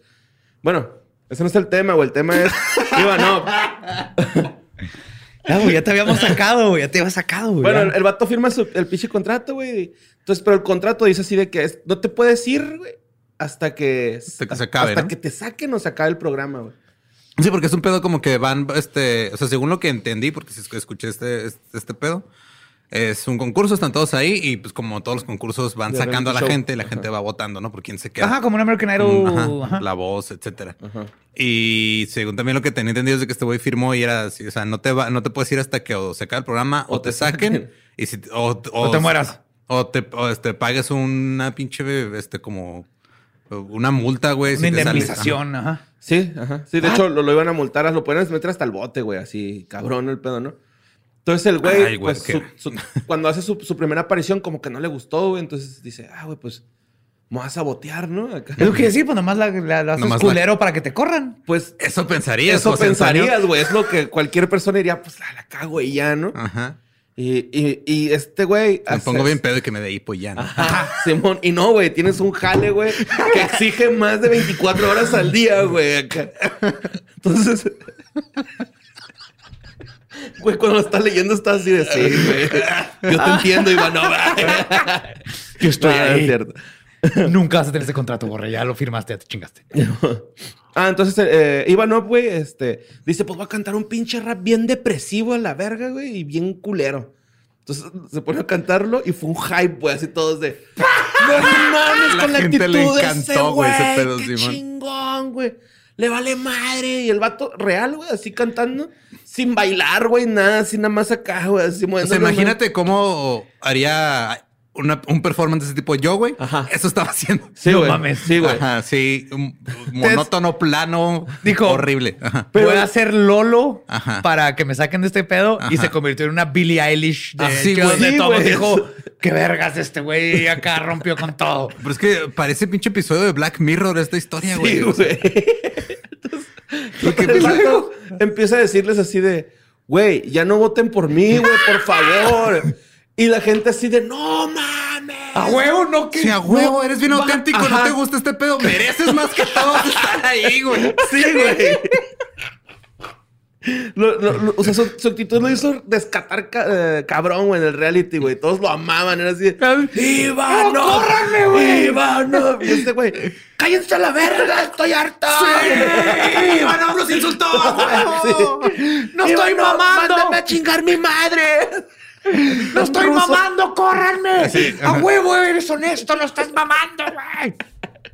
Bueno, ese no es el tema, güey. El tema es. Iba, no. Ya, güey, ya te habíamos sacado, güey. Ya te habías sacado, güey. Bueno, el, el vato firma su- el pinche contrato, güey. Entonces, pero el contrato dice así de que es- no te puedes ir, güey, hasta que. Hasta que se acabe, Hasta ¿no? que te saquen o se acabe el programa, güey. Sí, porque es un pedo como que van, este, o sea, según lo que entendí, porque si es que escuché este, este, este pedo, es un concurso, están todos ahí y pues como todos los concursos van De sacando a la show. gente y la Ajá. gente va votando, ¿no? Por quién se queda. Ajá, como un American Mm, Idol. ajá, Ajá. la voz, etcétera. Ajá. Y según también lo que tenía entendido es de que este güey firmó y era así, o sea, no te va, no te puedes ir hasta que o se acabe el programa o, te saquen, y si, o, O te mueras. O te o, este, pagues una pinche, este, como una multa, güey. Una si indemnización, ajá. Sí, ajá. Sí, de hecho, lo, lo iban a multar, lo pueden meter hasta el bote, güey, así, cabrón el pedo, ¿no? Entonces el güey, Ay, güey, pues, qué- su- su- cuando hace su, su primera aparición, como que no le gustó, güey. Entonces dice, ah, güey, pues, me vas a sabotear, ¿no? Acá. Es lo que decir, pues nomás la, la, la haces la- culero para que te corran. Pues, Eso pensarías. eso José Antonio. pensarías, güey. Es lo que cualquier persona diría, pues, la, la cago y ya, ¿no? Ajá. Y, y, y este güey... Me pongo bien pedo y que me dé hipo y ya. ¿no? Ajá, Simón. Y no, güey, tienes un jale, güey, que exige más de 24 horas al día, güey. acá. Entonces, güey, cuando lo estás leyendo estás así de sí, güey. Yo te entiendo, Ivanov. Yo estoy Ah, ahí. es cierto. Nunca vas a tener ese contrato, Borre. Ya lo firmaste, ya te chingaste. Ah, entonces eh, Ivanov, güey, este, dice, pues voy a cantar un pinche rap bien depresivo a la verga, güey, y bien culero. Entonces se pone a cantarlo y fue un hype, güey, así todos de... No mames La con la actitud le ese encantó, güey, ese güey, pedo, qué Simón. chingón, güey. Le vale madre. Y el vato real, güey, así cantando, sin bailar, güey, nada, así nada más acá, güey, así O sea, imagínate cómo haría una- un performance de ese tipo yo, güey. Ajá. Eso estaba haciendo. Sí, No güey. mames. Sí, güey. Ajá, sí. un- monótono, plano. Dijo- horrible. Ajá. Pero- Voy a hacer Lolo Ajá. para que me saquen de este pedo y se convirtió en una Billie Eilish de Así, que güey. donde Sí, todo güey. dijo qué vergas este güey acá rompió con todo. Pero es que parece pinche episodio de Black Mirror esta historia, güey. Sí, güey. Entonces, el vato empieza a decirles así de, güey, ya no voten por mí, güey, por favor. Y la gente así de, no mames. A huevo, no que Sí, a huevo, eres bien va- auténtico, no te gusta este pedo, mereces más que todos estar ahí, güey. Sí, güey. Lo- lo- lo- o sea, su, su actitud lo hizo descatar ca- eh, cabrón, güey, en el reality, güey. Todos lo amaban, era así. ¡Ivano! ¡No, córranme, güey! ¡Ivano! Y este güey, ¡cállense a la verga! ¡Estoy harto! ¡Sí! ¡Ivano los insultó, güey! ¡No estoy Ivano, mamando! ¡Mándame a chingar mi madre! ¡No estoy ruso. mamando! ¡Córranme! Sí, ¡A huevo eres honesto! ¡No estás mamando, güey!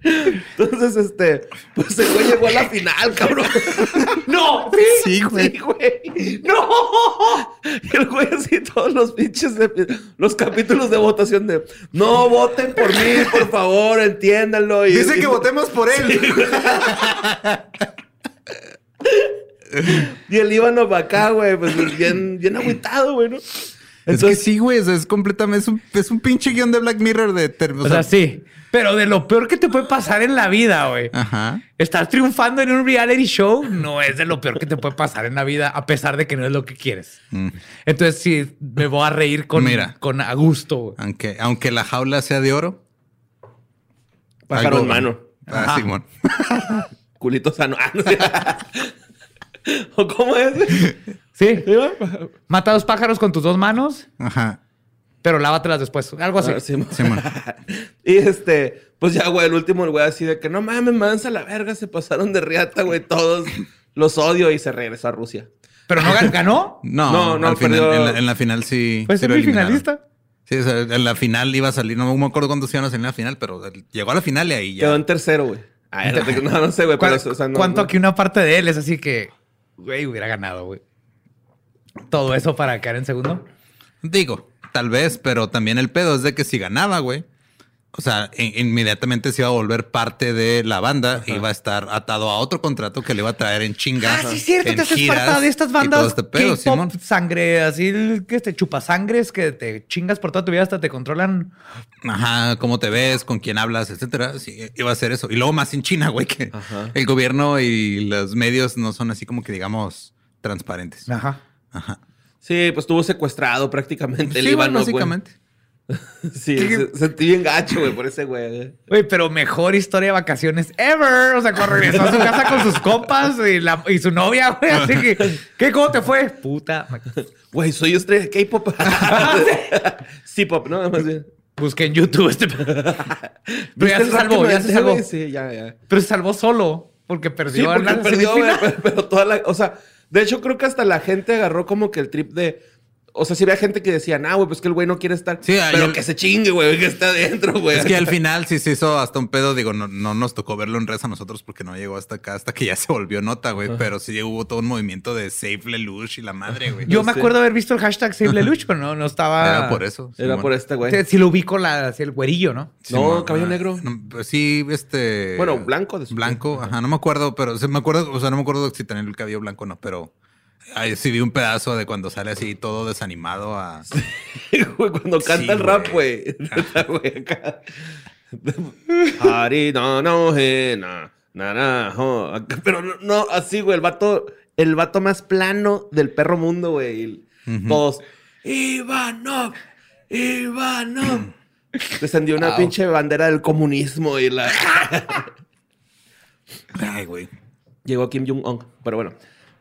Entonces, este, pues el güey llegó a la final, cabrón. ¡No! Sí, güey. Sí, güey. ¡No! Y el güey así todos los pinches de- los capítulos de votación de no voten por mí, por favor, entiéndanlo. Y, Dice y- que votemos por él. Y el Ivano para acá, güey, pues bien, bien agüitado, güey, ¿no? Es que sí, güey. o es completamente. Es un, es un pinche guion de Black Mirror de. ter- O sea, sí. Pero de lo peor que te puede pasar en la vida, güey. Ajá. Estás triunfando en un reality show, no es de lo peor que te puede pasar en la vida, a pesar de que no es lo que quieres. Mm. Entonces, sí, me voy a reír con, Mira. con a gusto. güey. Aunque, aunque la jaula sea de oro. Pájaro en mano. Ah. Simón. Culito sano. ¿O cómo es? Sí. Mata dos pájaros con tus dos manos, Ajá. Pero lávatelas después. Algo así. Ah, sí, Simón. y este, pues ya, güey, el último, el güey, así de que no mames, mansa la verga, se pasaron de riata, güey, todos los odio y se regresó a Rusia. Pero no gan- ganó. No, No, no, al final, perdió- en, la, en la final sí. Pues sí es finalista. Sí, o sea, en la final iba a salir. No me acuerdo cuántos iban a salir en la final, pero llegó a la final y ahí ya. Quedó en tercero, güey. Ah, no, no sé, güey, pero, ¿Cuál- o sea, no- ¿Cuánto no- aquí una parte de él es así que, güey, hubiera ganado, güey? Todo eso para quedar en segundo. Digo, tal vez, pero también el pedo es de que si ganaba, güey. O sea, in- inmediatamente se iba a volver parte de la banda y iba a estar atado a otro contrato que le iba a traer en chinga. Ah, sí, es cierto, te haces giras parte de estas bandas este pedo, Simón. Sangre, así que te chupasangres, que te chingas por toda tu vida hasta te controlan. Ajá, cómo te ves, con quién hablas, etcétera. Sí, iba a ser eso. Y luego más en China, güey, que Ajá. el gobierno y los medios no son así como que digamos transparentes. Ajá. Ajá. Sí, pues estuvo secuestrado prácticamente el Sí, güey. básicamente. Sí, se- sentí bien gacho, güey, por ese güey. Güey, pero mejor historia de vacaciones ever. O sea, cuando regresó a su casa con sus compas y, la- y su novia, güey. Así que, ¿qué? ¿Cómo te fue? Puta. Güey, soy estrella de K-pop. sí, pop, ¿no? Más bien. Busqué en YouTube este. Pero ¿Viste ya se salvó, ya se salvó. Sí, ya, ya. Pero se salvó solo porque Sí, perdió a porque la perdió, pero, pero toda la... O sea, de hecho, creo que hasta la gente agarró como que el trip de... O sea, si había gente que decía, nah, güey, pues que el güey no quiere estar. Sí, pero el- que se chingue, güey, que está adentro, güey. Es que al final sí se hizo hasta un pedo. Digo, no, no nos tocó verlo en res a nosotros porque no llegó hasta acá, hasta que ya se volvió nota, güey. Pero sí hubo todo un movimiento de Save Lelouch y la madre, güey. Yo me sé. acuerdo haber visto el hashtag Save Lelouch, pero no, no estaba. Era por eso. Era por este, güey. Sí, sí lo ubico la, así el güerillo, ¿no? No, cabello ah, negro. no, pues sí, este. Bueno, blanco de su- Blanco, ajá, no me acuerdo, pero sí me acuerdo, o sea, no me acuerdo si tenía el cabello blanco o no, pero ahí sí vi un pedazo de cuando sale así todo desanimado a. Güey, cuando canta Sí, el rap, güey. Pero no, así, güey, el vato, el vato más plano del perro mundo, güey. Todos, Ivanov, Ivanov. Descendió una pinche bandera del comunismo y la... Ay, güey. Llegó Kim Jong-un, pero bueno.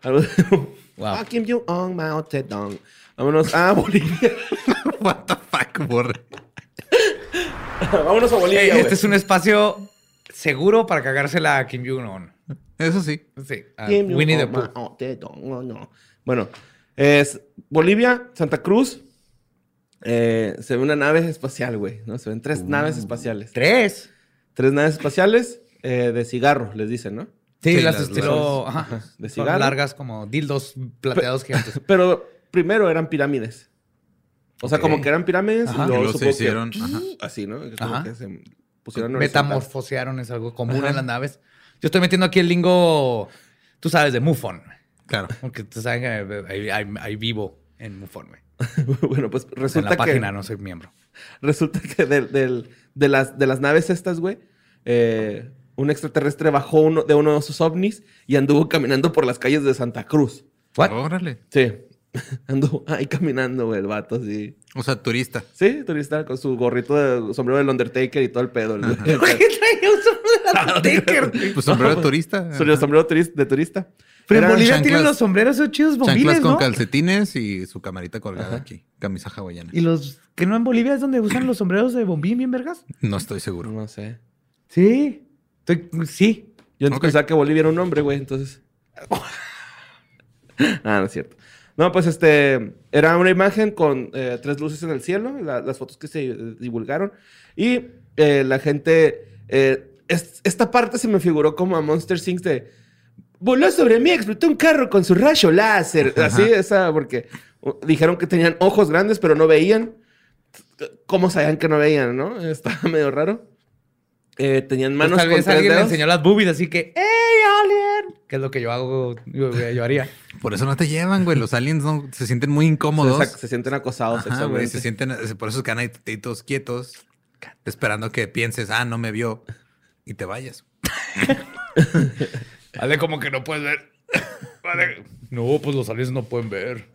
Ah, Kim Jong-un, Mao Zedong. Vámonos a Bolivia. What the fuck, borre. Vámonos a Bolivia, güey. este es un espacio seguro para cagársela a Kim Jong-un. Eso sí. Sí, a Kim Winnie the Pooh. Mao Zedong, no, no. Bueno, es Bolivia, Santa Cruz. eh, se ve una nave espacial, güey. ¿no? Se ven tres naves espaciales. Tres. Tres naves espaciales eh, de cigarro, les dicen, ¿no? Sí, Sí, las las- estilo. las- ajá, de son cigarro. largas como dildos plateados gigantes. Pero primero eran pirámides. O sea, como que eran pirámides Ajá. y luego, se que- hicieron, ajá. así, ¿no? Que como Ajá. que se pusieron. Metamorfosearon es algo común Ajá. en las naves. Yo estoy metiendo aquí el lingo, tú sabes, de MUFON. Claro. Porque tú sabes que ahí, vivo en MUFON, güey. bueno, pues O sea, en resulta la que... página no soy miembro. Resulta que las, de las naves estas, güey, eh, un extraterrestre bajó uno, de uno de sus ovnis y anduvo caminando por las calles de Santa Cruz. ¿What? Órale. Sí. Anduvo ahí caminando, güey, el vato, así. O sea, turista. Sí, turista con su gorrito de sombrero del Undertaker y todo el pedo. el- ¿Por qué traía un sombrero de Undertaker? Pues sombrero de turista. Su sombrero turis- de turista. Pero en Bolivia chanclas- tienen los sombreros esos chidos Chanclas bombiles, con ¿no? calcetines y su camarita colgada aquí. Camisa hawaiana. Y los que no en Bolivia es donde usan los sombreros de bombín bien vergas. No estoy seguro. No sé. Sí. Estoy- sí. Yo antes Ok. pensaba que Bolivia era un hombre, güey, entonces. ah, no es cierto. No, pues este. Era una imagen con eh, tres luces en el cielo, la- las fotos que se eh, divulgaron. Y eh, la gente. eh, es- esta parte se me figuró como a Monster Things de. Voló sobre mí, explotó un carro con su rayo láser. Así, esa, porque dijeron que tenían ojos grandes, pero no veían. ¿Cómo sabían que no veían, no? Estaba medio raro. Eh, tenían Pues manos tal con vez tres alguien le enseñó las boobies, así que, ¡Hey, alien! Que es lo que yo hago, yo, yo haría. Por eso no te llevan, güey. Los aliens no, se sienten muy incómodos. Se, se sienten acosados Ajá, güey, se sienten, por eso quedan ahí todos quietos, esperando que pienses, ah, no me vio y te vayas. Dale como que no puedes ver. Vale. No, pues los aliens no pueden ver.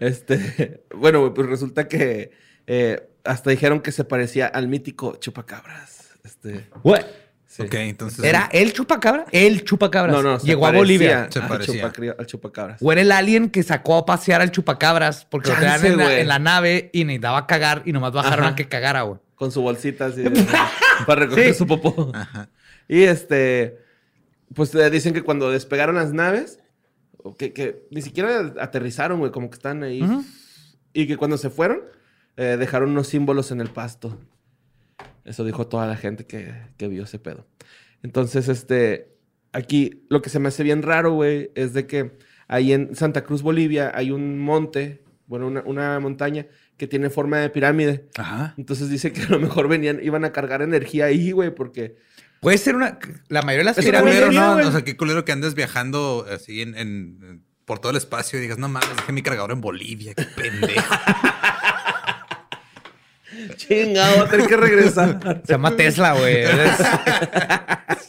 Este, bueno, güey, pues resulta que eh, hasta dijeron que se parecía al mítico chupacabras. Este, Güey. sí. Ok, entonces. ¿Era el chupacabra? El chupacabras. No, no, se Llegó a Bolivia. Se al parecía. chupacri- al chupacabras. O era el alien que sacó a pasear al chupacabras porque lo tenían en la, en la nave y necesitaba cagar y nomás bajaron Ajá. a que cagara, güey. Con su bolsita así para recoger Sí. su popó. Ajá. Y este, pues eh, dicen que cuando despegaron las naves, que, que ni siquiera aterrizaron, güey, como que están ahí. Y que cuando se fueron, eh, dejaron unos símbolos en el pasto. Eso dijo toda la gente que, que vio ese pedo. Entonces, este, aquí lo que se me hace bien raro, güey, es de que ahí en Santa Cruz, Bolivia, hay un monte, bueno, una, una montaña que tiene forma de pirámide. Ajá. Entonces dice que a lo mejor venían, iban a cargar energía ahí, güey, porque... Puede ser una. La mayoría de las pirámides. culero, ¿no? güey. O sea, qué culero que andes viajando así en, en- por todo el espacio y digas, no mames, dejé mi cargador en Bolivia, qué pendejo. Chingado, voy a tener que regresar. Se llama Tesla, güey.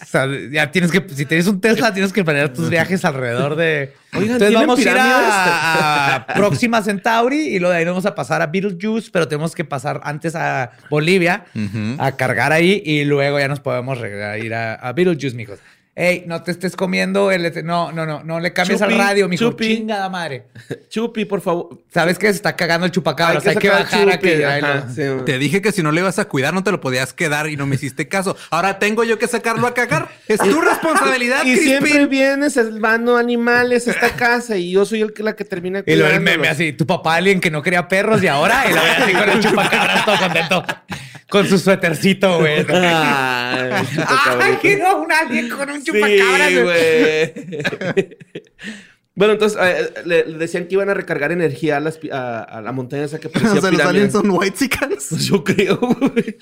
O sea, ya tienes que, si tienes un Tesla, tienes que planear tus viajes alrededor de. Oigan, Entonces ¿tienen vamos a ir a, a Próxima Centauri y luego de ahí vamos a pasar a Beetlejuice, pero tenemos que pasar antes a Bolivia a cargar ahí y luego ya nos podemos ir a, a Beetlejuice, mijos. Ey, no te estés comiendo el... No, no, no, no le cambies Chupi, al radio, mijo. chupi. Chingada madre. Chupi, por favor. ¿Sabes qué? Se está cagando el chupacabras. Hay que, bajar a que... ajá, sí. Te dije que si no le ibas a cuidar, no te lo podías quedar y no me hiciste caso. Ahora tengo yo que sacarlo a cagar. Es tu responsabilidad, Y siempre vienes salvando animales a esta casa y yo soy el que la que termina Y luego el meme así, tu papá alguien que no quería perros y ahora, y lo ve así con el chupacabras todo contento. Con su suétercito, güey. Ay, ¡Ay, quiero un alguien con un Sí, chupacabras! güey! güey. bueno, entonces eh, le, le decían que iban a recargar energía a, las a, a la montaña esa que parecía O sea, los aliens son white chickens. Pues yo creo, güey.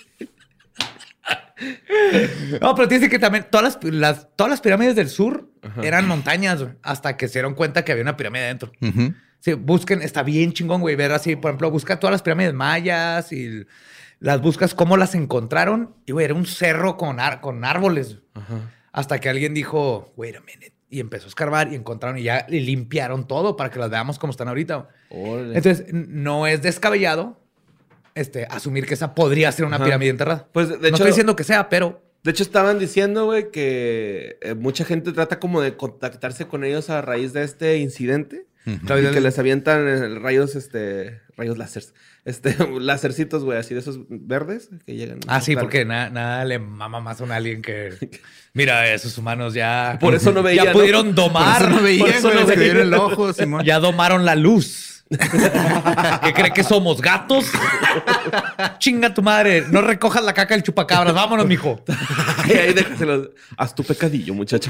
No, pero dice que también todas las, las- todas las pirámides del sur eran montañas, güey, hasta que se dieron cuenta que había una pirámide adentro. Sí, busquen, está bien chingón, güey, ver así, por ejemplo, busca todas las pirámides mayas y las buscas cómo las encontraron. Y, güey, era un cerro con, con árboles. Hasta que alguien dijo, wait a minute. Y empezó a escarbar y encontraron y ya limpiaron todo para que las veamos como están ahorita. Entonces, no es descabellado este, asumir que esa podría ser una Ajá. pirámide enterrada. Pues, de no hecho- estoy diciendo que sea, pero De hecho, estaban diciendo, güey, que eh, mucha gente trata como de contactarse con ellos a raíz de este incidente. Y que les avientan eh, rayos, este, rayos láseres. Este, lásercitos, güey, así de esos verdes que llegan. Ah, sí, Claro. porque na- nada le mama más a un alien que. Mira, esos humanos ya. Por eso no veía, Ya pudieron Por domar. eso no veía, por eso no les cayó en veía. el ojo, Simón. Ya domaron la luz. ¿Qué cree que somos gatos? Chinga tu madre. No recojas la caca del chupacabras. Vámonos, mijo. Y ahí déjaselo. Haz tu pecadillo, muchacho.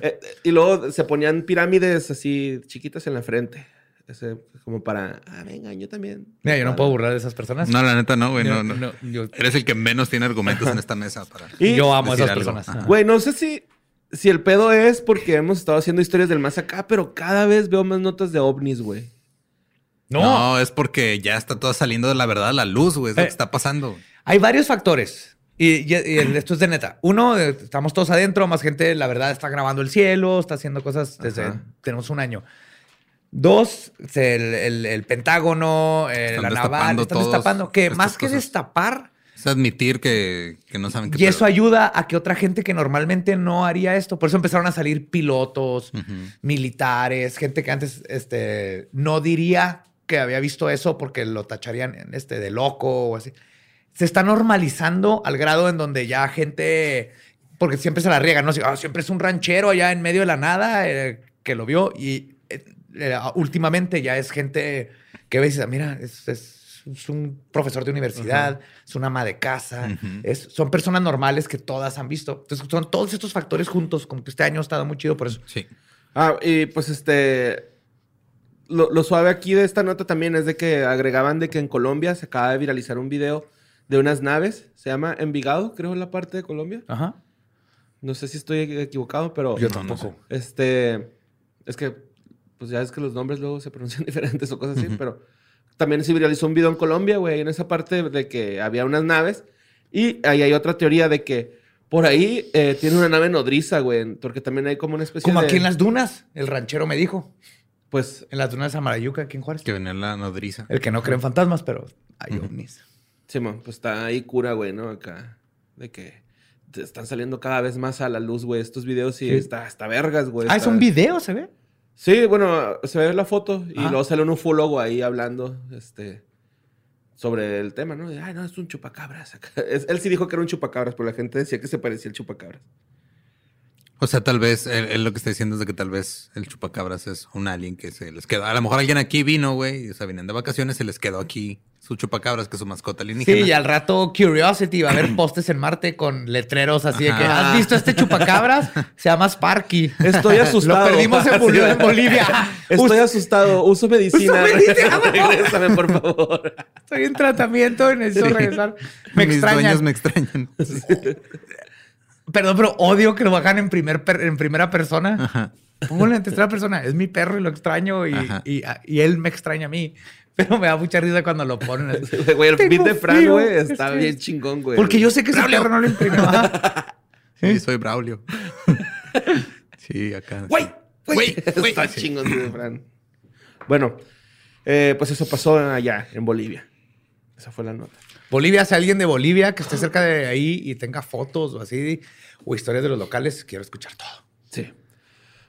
Eh, y luego se ponían pirámides así chiquitas en la frente. Ese, como para, ah, venga, yo también. Mira, yo no puedo burlar de esas personas. No, la neta no, güey. No, no. no, yo- Eres el que menos tiene argumentos en esta mesa para. Y- yo amo a esas algo. personas. Ajá. Güey, no sé si, si el pedo es porque hemos estado haciendo historias del más acá, pero cada vez veo más notas de ovnis, güey. No, No. es porque ya está todo saliendo de la verdad a la luz, güey. Es lo Eh. que está pasando. Hay varios factores. Y, y- y el- esto es de neta. Uno, eh, estamos todos adentro, más gente, la verdad, está grabando el cielo, está haciendo cosas desde. Ajá. Tenemos un año. Dos, el, el- el Pentágono, eh, Están la naval, están todos destapando. Que más que destapar, Es admitir que, que no saben qué y eso ayuda a que otra gente que normalmente no haría esto. Por eso empezaron a salir pilotos, militares, gente que antes este, no diría que había visto eso porque lo tacharían este, de loco o así. Se está normalizando al grado en donde ya gente, porque siempre se la riega, ¿no? Así, "Ah, siempre es un ranchero allá en medio de la nada eh, que lo vio y eh, últimamente ya es gente que ves y dices, mira, es, es- es un profesor de universidad, es una ama de casa, es- son personas normales que todas han visto. Entonces son todos estos factores juntos, como que este año ha estado muy chido por eso. Sí. Ah, y pues este. Lo, lo suave aquí de esta nota también es de que agregaban de que en Colombia se acaba de viralizar un video de unas naves. Se llama Envigado, creo, en la parte de Colombia. Ajá. No sé si estoy equivocado, pero. Yo tampoco. Este. Es que pues ya es que los nombres luego se pronuncian diferentes o cosas así, pero también se viralizó un video en Colombia, güey, en esa parte de que había unas naves y ahí hay otra teoría de que por ahí eh, tiene una nave nodriza, güey, porque también hay como una especie Como de... aquí en las dunas, el ranchero me dijo. Pues, En las dunas de Samarayuca, aquí en Juárez. Que venía la nodriza. El que no cree en fantasmas, pero hay ovnis. Simón, pues está ahí cura, güey, ¿no? Acá, de que están saliendo cada vez más a la luz, güey, estos videos y Sí. está hasta vergas, güey. Ah, es está- un video, ¿se ve? Sí, bueno, se ve la foto y luego sale un ufólogo ahí hablando, este, sobre el tema, ¿no? De, Ay, no, es un chupacabras. Es- él sí dijo que era un chupacabras, pero la gente decía que se parecía al chupacabras. O sea, tal vez él, él lo que está diciendo es de que tal vez el chupacabras es un alien que se les quedó. A lo mejor alguien aquí vino, güey, o sea, vienen de vacaciones, se les quedó aquí su chupacabras, que es su mascota alienígena. Sí, y al rato Curiosity va a haber postes en Marte con letreros así de que. ¿has visto este chupacabras? Se llama Sparky. Estoy asustado. Lo perdimos en, Bol- en Bolivia. Estoy Us- asustado. Uso medicina. Uso medicina. Regrésame, por favor. Estoy en tratamiento y necesito regresar. Me Mis extrañan. dueños me extrañan. Perdón, pero odio que lo bajan en, primer per- en primera persona. Ajá. Póngalo en tercera persona. Es mi perro y lo extraño y, Ajá. y- y él me extraña a mí. Pero me da mucha risa cuando lo ponen. así. Güey, el beat de Fran, güey, está estoy- bien chingón, güey. Porque yo sé que ese perro no lo imprimió. Sí, soy Braulio. sí, acá. ¡Güey! ¡Güey! Está chingón de Fran. Bueno, eh, pues eso pasó allá, en Bolivia. Esa fue la nota. Bolivia, si alguien de Bolivia que esté cerca de ahí y tenga fotos o así, o historias de los locales, quiero escuchar todo. Sí.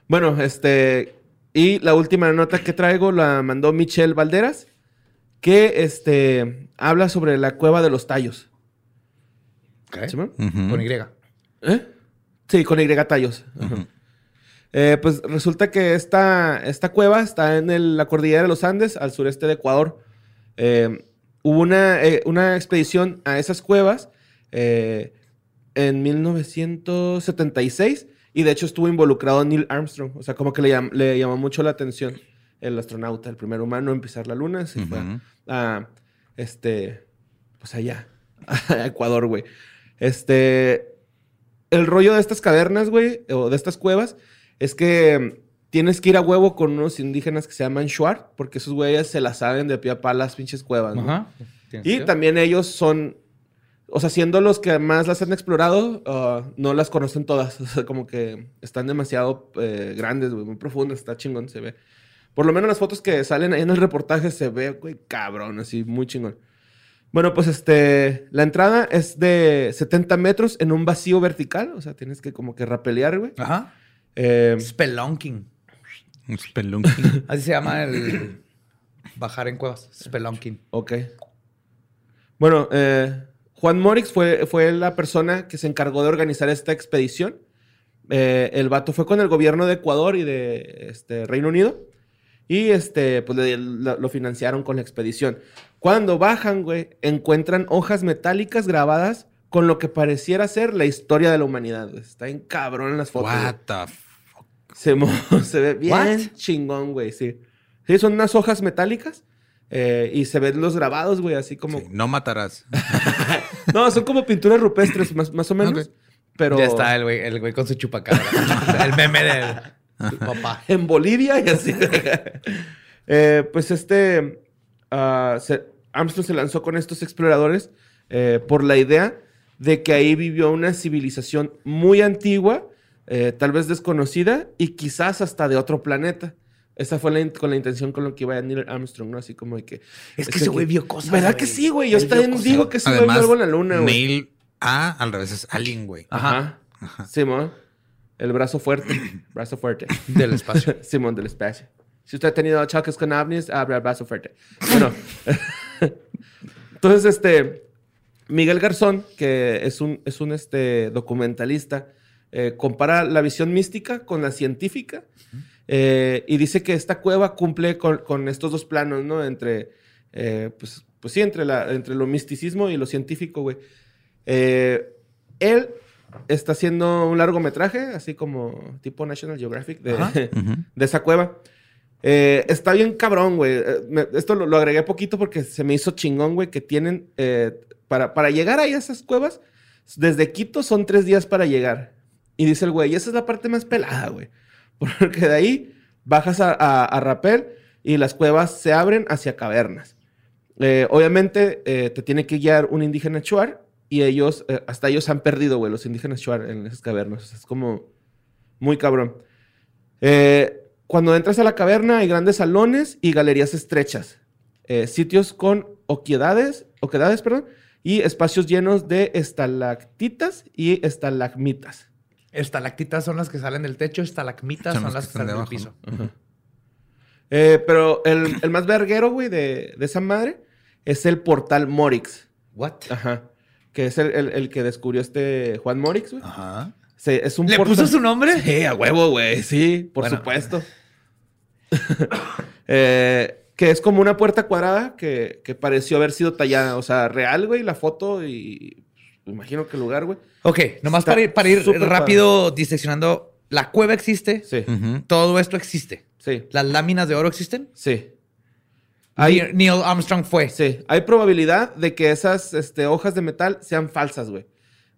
Bueno, este. Y la última nota que traigo la mandó Michelle Valderas, que este habla sobre la cueva de los tallos. ¿Sí. Con Y. ¿Eh? Sí, con Y tallos. Eh, pues resulta que esta, esta cueva está en el- la cordillera de los Andes, al sureste de Ecuador. Eh, hubo una, eh, una expedición a esas cuevas eh, en 1976 y de hecho estuvo involucrado Neil Armstrong. O sea, como que le, llam- le llamó mucho la atención el astronauta, el primer humano en pisar la luna. Se fue Ujú. A, este, pues allá, a Ecuador, güey. Este, el rollo de estas cavernas, güey, o de estas cuevas, es que mm, tienes que ir a huevo con unos indígenas que se llaman Shuar, porque esos güeyes se la saben de pie a pa las pinches cuevas, ¿no? Ajá. Y también ellos son, o sea, siendo los que más las han explorado, ah, no las conocen todas. O sea, como que están demasiado eh, grandes, güey, muy profundas, está chingón, se ve. Por lo menos las fotos que salen ahí en el reportaje se ve, güey, cabrón, así, muy chingón. Bueno, pues este, la entrada es de 70 metros en un vacío vertical, o sea, tienes que como que rapelear, güey. Ajá. Eh, Spelunking. Un spelunking. Así se llama el bajar en cuevas. Spelunking. Ok. Bueno, eh, Juan Morix fue, fue la persona que se encargó de organizar esta expedición. Eh, el vato fue con el gobierno de Ecuador y de este, Reino Unido. Y este, pues le- lo, lo financiaron con la expedición. Cuando bajan, güey, encuentran hojas metálicas grabadas con lo que pareciera ser la historia de la humanidad. güey. Está en cabrón en las fotos. What the fuck? Se, se ve bien What? chingón, güey, sí. Sí, son unas hojas metálicas eh, y se ven los grabados, güey, así como... Sí, no matarás. No, son como pinturas rupestres, más, más o menos. Pero Ya está el güey, el güey con su chupacabra. el meme del del papá. en Bolivia y así. Eh, pues este... se- Armstrong se lanzó con estos exploradores eh, por la idea de que ahí vivió una civilización muy antigua, eh, tal vez desconocida y quizás hasta de otro planeta. Esa fue la con la intención con lo que iba a Neil Armstrong, ¿no? Así como de que... Es que ese güey vio cosas. ¿Verdad güey. que sí, güey? Yo también digo que ese güey algo en la luna, güey. Neil A al revés es alien, güey. Ajá. Ajá. Simón. El brazo fuerte. brazo fuerte. Del espacio. Simón del espacio. Si usted ha tenido choques con ovnis, abre el brazo fuerte. Bueno. Entonces, este... Miguel Garzón, que es un, es un este, documentalista, eh, compara la visión mística con la científica eh, y dice que esta cueva cumple con, con estos dos planos, ¿no? Entre, eh, pues, pues sí, entre, la, entre lo misticismo y lo científico, güey. Eh, él está haciendo un largometraje, así como tipo National Geographic, de, esa cueva. Eh, está bien cabrón, güey. Eh, esto lo, lo agregué poquito porque se me hizo chingón, güey, que tienen... eh, para, para llegar ahí a esas cuevas, desde Quito son tres días para llegar. Y dice el güey, y esa es la parte más pelada, güey. Porque de ahí bajas a, a, a rapel y las cuevas se abren hacia cavernas. Obviamente te tiene que guiar un indígena Chuar y ellos, eh, hasta ellos han perdido, güey, los indígenas Chuar en esas cavernas. O sea, es como muy cabrón. Eh, cuando entras a la caverna hay grandes salones y galerías estrechas. Eh, sitios con oquedades, oquedades, perdón, y espacios llenos de estalactitas y estalagmitas. Estalactitas son las que salen del techo, estalagmitas son, las que salen del abajo, piso. Eh, pero el, el más verguero, güey, de, de esa madre es el portal Morix. What? Ajá. Que es el, el- el que descubrió este Juan Morix, güey. Ajá. Se- es un ¿Le puso su nombre? Sí, a huevo, güey. Sí, por Bueno. supuesto. Eh, que es como una puerta cuadrada que, que pareció haber sido tallada. O sea, real, güey, la foto y... imagino que el lugar, güey. Ok, nomás para ir, para ir rápido diseccionando. La cueva existe. Sí. Todo esto existe. sí, ¿Las láminas de oro existen? sí. Hay... Hay, Neil Armstrong fue. sí, hay probabilidad de que esas este, hojas de metal sean falsas, güey.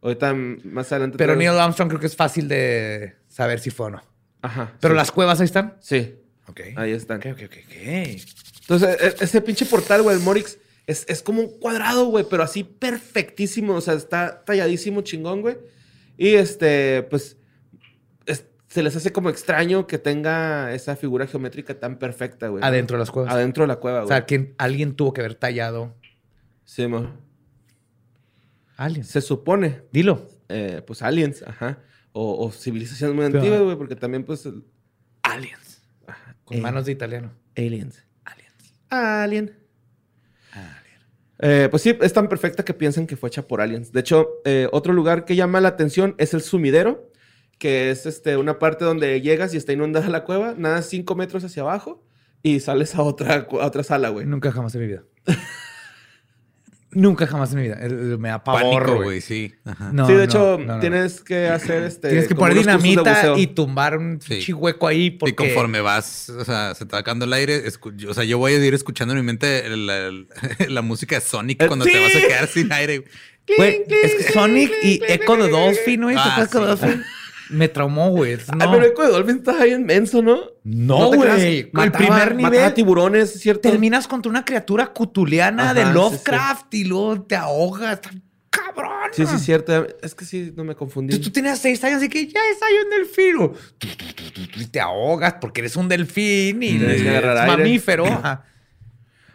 Ahorita más adelante... Pero Neil Armstrong creo que es fácil de saber si fue o no. Ajá. Pero sí. las cuevas ahí están. Sí, Ok. ahí están. Ok, ok, ok, ok. Entonces, e- ese pinche portal, güey, el Morix, es, es como un cuadrado, güey, pero así perfectísimo. O sea, está talladísimo, chingón, güey. Y este, pues, es- se les hace como extraño que tenga esa figura geométrica tan perfecta, güey. Adentro de las cuevas. Adentro de la cueva, O güey. sea, que alguien tuvo que haber tallado. Sí, mo. Aliens. Se supone, Dilo. eh, pues, aliens, ajá. O, o civilizaciones muy Pero- antiguas, güey, porque también, pues, el- Aliens. Con Eh. manos de italiano. aliens. Aliens. Alien. Eh, pues sí, es tan perfecta que piensan que fue hecha por aliens. De hecho, eh, otro lugar que llama la atención es el sumidero, que es este, una parte donde llegas y está inundada la cueva, nadas cinco metros hacia abajo y sales a otra, a otra sala, güey. Nunca jamás en mi vida. Nunca jamás en mi vida. Me da pavor, güey. sí. Ajá. No, sí, de no, hecho, no, no. tienes que hacer este. Tienes que poner de dinamita y tumbar un Sí. hueco ahí porque... Y conforme vas, o sea, se te va acabando el aire, o sea, yo voy a ir escuchando en mi mente el- el- la música de Sonic Eh, cuando sí. te vas a quedar sin aire. Güey, es que Sonic y Echo the Dolphin, güey. ¿te Ah, de sí. Dolphin? Me traumó, güey. Ay, No, pero Eco de Dolphin está ahí inmenso, ¿no? no güey. El Mataba- primer Mataba nivel tiburones, ¿es ¿cierto? terminas contra una criatura cutuliana Ajá, de sí, Lovecraft y luego te ahogas. Está Cabrón. Sí, sí, cierto. Es que sí, no me confundí. Entonces tú tenías seis años y que ya está ahí un delfín. Y te ahogas porque eres un delfín y que eres aire. mamífero. Ajá.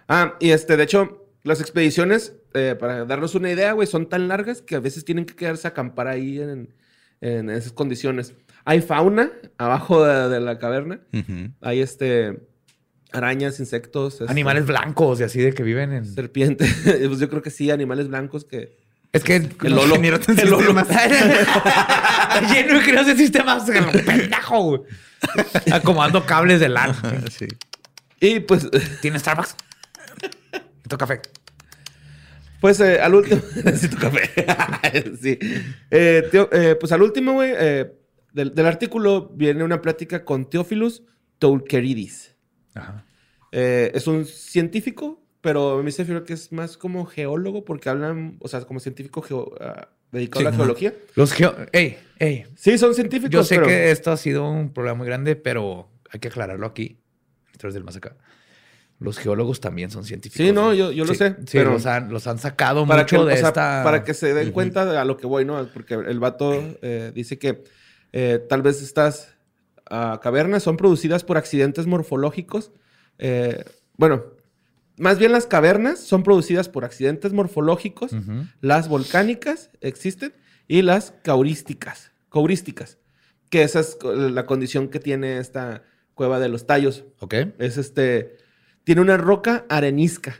Ah, y este, de hecho, las expediciones, eh, para darnos una idea, güey, son tan largas que a veces tienen que quedarse a acampar ahí en, en esas condiciones. Hay fauna abajo de, de la caverna. Hay este arañas, insectos, este, Animales blancos y así de que viven en. serpientes. pues yo creo que sí, animales blancos que. Es que El Lolo. El Lolo. Lleno de creos de sistemas. Pendejo, güey. Acomodando cables de LAN. Sí. Y pues, ¿Tienes Starbucks? Necesito café. Pues eh, al último. Necesito café. sí. Eh, Teo- eh, pues al último, güey, del, del artículo viene una plática con Theophilus Toulkeridis. Ajá. Es un científico, pero se refiere que es más como geólogo porque hablan, o sea, como científico geo- ah, dedicado Sí, a la geología. Los geo... Ey, ey. Sí, son científicos. Yo sé pero- que esto ha sido un problema muy grande, pero hay que aclararlo aquí. Detrás del más acá. Los geólogos también son científicos. Sí, no, yo- yo lo Sí, sé, Sí, pero- los, han, los han sacado para mucho que, de o sea, esta... para que se den cuenta de a lo que voy, ¿no? Porque el vato eh, dice que eh, tal vez estas ah, cavernas son producidas por accidentes morfológicos. Eh, bueno, más bien las cavernas son producidas por accidentes morfológicos. Las volcánicas existen y las caurísticas. Caurísticas. Que esa es la condición que tiene esta cueva de los tallos. Ok. Es este. Tiene una roca arenisca.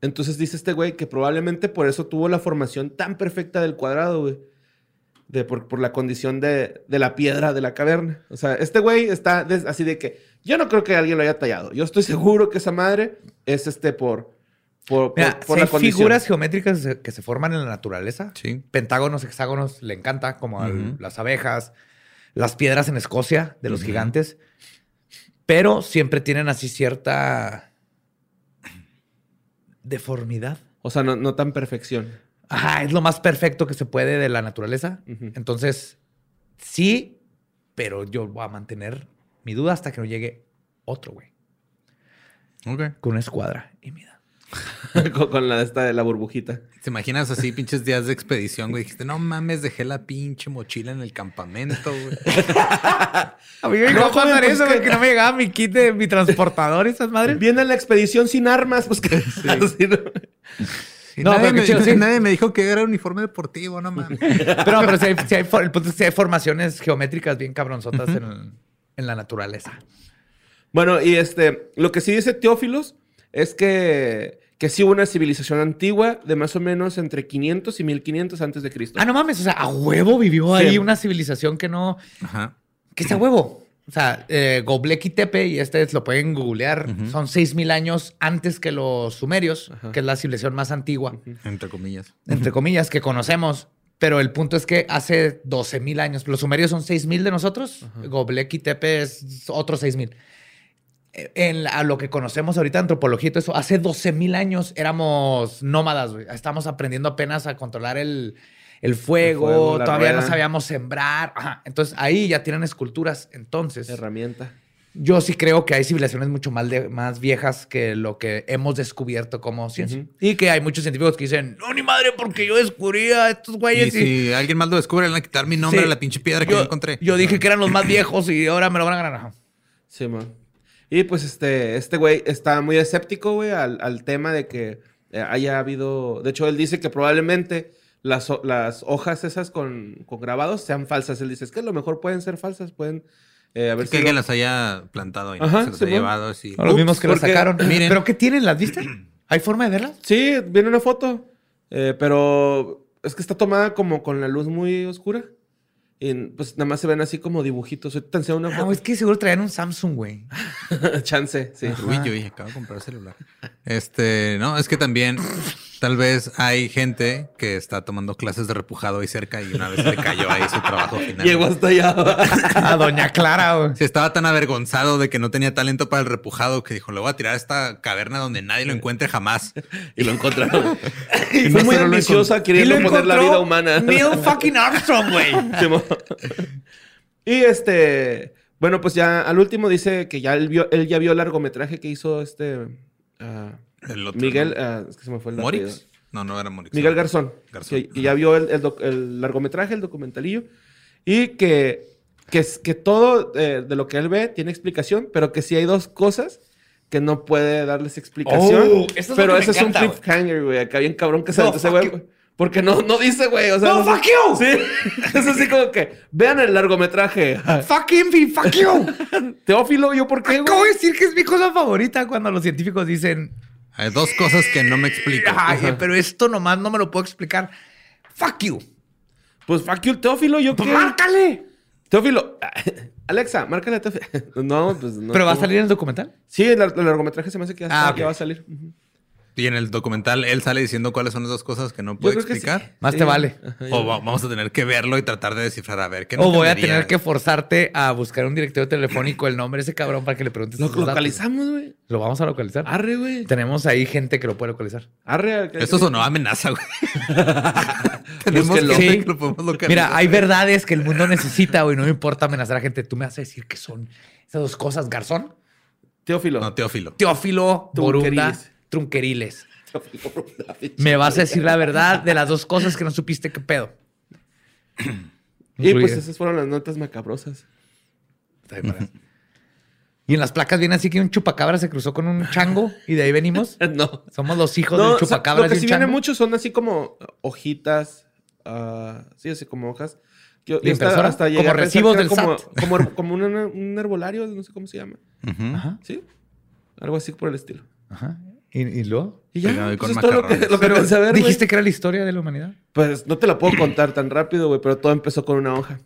Entonces dice este güey que probablemente por eso tuvo la formación tan perfecta del cuadrado, güey. De, por, por la condición de, de la piedra de la caverna. O sea, este güey está des- así de que yo no creo que alguien lo haya tallado. Yo estoy seguro que esa madre es este por. Por, por- Mira, por si la hay condición. figuras geométricas que se forman en la naturaleza. Sí. Pentágonos, hexágonos, le encanta, como al- las abejas, las piedras en Escocia de los gigantes. Pero siempre tienen así cierta deformidad. O sea, no, no tan perfección. Ajá, es lo más perfecto que se puede de la naturaleza. Entonces, sí, pero yo voy a mantener mi duda hasta que no llegue otro, güey. Ok. Con una escuadra y mira. con, con la de esta de la burbujita. ¿Te imaginas así, pinches días de expedición, güey? Dijiste, no mames, dejé la pinche mochila en el campamento, güey. A mí me No, pues eso, que- güey, que no me llegaba mi kit de mi transportador y esas madres. Viene la expedición sin armas, pues que así, ¿no? Y No, nadie, pero me, sí. nadie me dijo que era uniforme deportivo, no mames. Pero, pero si hay, si hay for- el punto es que si hay formaciones geométricas bien cabronzotas en, en la naturaleza. Bueno, y este, lo que sí dice Teófilos es que, que sí hubo una civilización antigua de más o menos entre 500 y 1500 antes de Cristo. Ah, no mames. O sea, a huevo vivió Sí. ahí una civilización que no... Ajá. Que sea huevo. O sea, eh, Göbekli Tepe, y este lo pueden googlear, son 6.000 años antes que los sumerios, que es la civilización más antigua, Entre comillas. entre comillas, que conocemos. Pero el punto es que hace 12.000 años, los sumerios son 6.000 de nosotros, Göbekli Tepe es otros 6.000. En a lo que conocemos ahorita, antropología y todo eso, hace 12.000 años éramos nómadas, güey. Estamos aprendiendo apenas a controlar el, el fuego, El fuego, la todavía no sabíamos sembrar. Ajá. Entonces ahí ya tienen esculturas. Entonces, Herramienta. yo sí creo que hay civilizaciones mucho más, de- más viejas que lo que hemos descubierto como ciencia. Y que hay muchos científicos que dicen, no, ni madre, porque yo descubría a estos güeyes. y- si alguien más lo descubre, le van a quitar mi nombre Sí. a la pinche piedra que yo, yo encontré. yo dije que eran los más viejos y ahora me lo van a ganar. Sí, man. Y pues este, este güey está muy escéptico, güey, al, al tema de que eh, haya habido. De hecho, él dice que probablemente las, las hojas esas con, con grabados sean falsas. Él dice, es que a lo mejor pueden ser falsas, pueden eh, haber Es que alguien las haya plantado y. Ajá, se los sí, ha bueno. llevado así. O los mismos que porque- sacaron. miren. ¿Pero qué tienen? ¿Las viste? ¿Hay forma de verlas? Sí, viene una foto, eh, pero es que está tomada como con la luz muy oscura. Y pues nada más se ven así como dibujitos. Ahorita enseño una Ah, foto. es que seguro traían un Samsung, güey. Chance, sí. Uy, yo dije, acabo de comprar celular. Este, no, es que también tal vez hay gente que está tomando clases de repujado ahí cerca y una vez le cayó ahí su trabajo final. Llegó hasta allá. A Doña Clara, güey. Sí, estaba tan avergonzado de que no tenía talento para el repujado que dijo, le voy a tirar a esta caverna donde nadie lo encuentre jamás. y lo encontraron. Y Fue no muy ambiciosa queriendo poner la vida humana. Neil fucking Armstrong, güey. Y este, bueno, pues ya al último dice que ya él, vio, él ya vio el largometraje que hizo este ah, El otro, Miguel, ¿no? ah, es que se me fue el. ¿Morix? No, no era Morix. Miguel Garzón, Garzón. Que, que ya vio el, el doc- el largometraje, el documentalillo, y que, que, que todo eh, de lo que él ve tiene explicación, pero que sí hay dos cosas que no puede darles explicación. Oh, es pero ese es un encanta, güey. cliffhanger, güey. Acá bien cabrón que se No, ese güey. Porque no, no dice, güey. O sea, No, sé- fuck you. Sí. Es así como que vean el largometraje. Fuck him fuck you. Teófilo, ¿yo por qué, güey? de decir que es mi cosa favorita cuando los científicos dicen, Hay dos cosas que no me explico. Ay, pero esto nomás no me lo puedo explicar. Fuck you. Pues fuck you, Teófilo, ¿yo Pues qué? márcale. Teófilo. Alexa, márcale a Teófilo. No, pues no. ¿Pero va a salir en el documental? Sí, el, el largometraje se me hace que ya, Ah, está- ok. ya va a salir. Ujú. Y en el documental él sale diciendo cuáles son las dos cosas que no puede que sí. explicar. Más Sí. te vale. Ajá, O va- vamos a tener que verlo y tratar de descifrar a ver qué O voy a tener que forzarte a buscar un directorio telefónico el nombre de ese cabrón para que le preguntes. Lo localizamos, güey. Lo vamos a localizar. Arre, güey. Tenemos ahí gente que lo puede localizar. Arre. Eso sonó amenaza, güey. Tenemos gente Sí. que lo podemos localizar. Mira, hay verdades que el mundo necesita, güey. No me importa amenazar a gente. Tú me vas a decir que son esas dos cosas. Garzón, Teófilo. No, Teófilo. Teófilo, Borunda. Trunqueriles. Me vas a decir la verdad de las dos cosas que no supiste qué pedo. Y pues esas fueron las notas macabrosas. Y en las placas viene así que un chupacabra se cruzó con un chango y de ahí venimos. No. Somos los hijos No, o sea, chupacabra lo que y un sí viene mucho son así como hojitas. ah, sí, así como hojas. Yo, ¿La hasta, hasta Como recibos del como, SAT. como, her- como una- un herbolario, no sé cómo se llama. Ajá, ¿Sí? Algo así por el estilo. ajá. ¿Y, y luego? Y ya, Pegado y pues con es todo lo que, macarrones. lo que pensé ver, güey. Dijiste que era la historia de la humanidad. Pues no te la puedo contar tan rápido, güey, pero todo empezó con una hoja.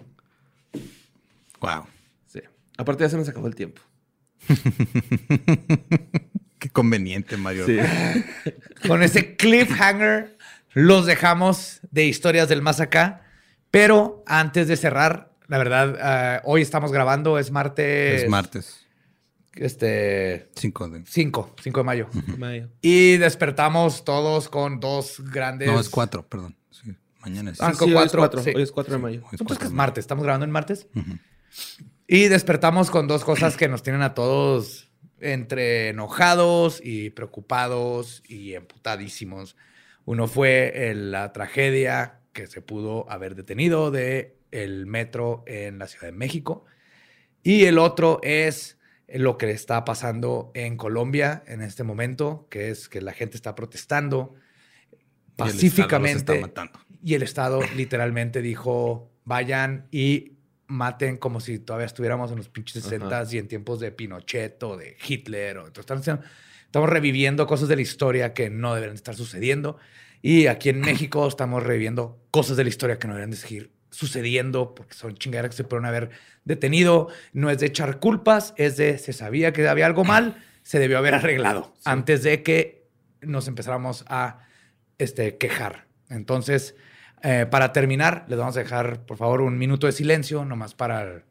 Wow. Sí. Aparte ya se nos acabó el tiempo. Qué conveniente, Mario. Sí. Con ese cliffhanger los dejamos de historias del más acá. Pero antes de cerrar, la verdad, ah, hoy estamos grabando, es martes. Es martes. Este. 5 de... 5, 5 de mayo. Mayo. Y despertamos todos con dos grandes. No, es 4, perdón. Sí, mañana es. Ah, Sí, con sí, hoy es cuatro, cuatro. sí. Hoy es 4 de mayo. Hoy es pues que cuatro. es martes, estamos grabando en martes. Y despertamos con dos cosas que nos tienen a todos entre enojados y preocupados y emputadísimos. Uno fue el- la tragedia que se pudo haber detenido de el metro en la Ciudad de México. Y el otro es lo que está pasando en Colombia en este momento, que es que la gente está protestando Y el Estado pacíficamente. matando. Y el Estado literalmente dijo, vayan y maten como si todavía estuviéramos en los pinches 60 y en tiempos de Pinochet o de Hitler. O, entonces haciendo- estamos reviviendo cosas de la historia que no deberían estar sucediendo. Y aquí en México estamos reviviendo cosas de la historia que no deberían de seguir sucediendo porque son chingaderas que se pueden haber detenido. No es de echar culpas, es de se sabía que había algo mal, se debió haber arreglado antes de que nos empezáramos a este, quejar. Entonces, eh, para terminar, les vamos a dejar, por favor, un minuto de silencio, nomás para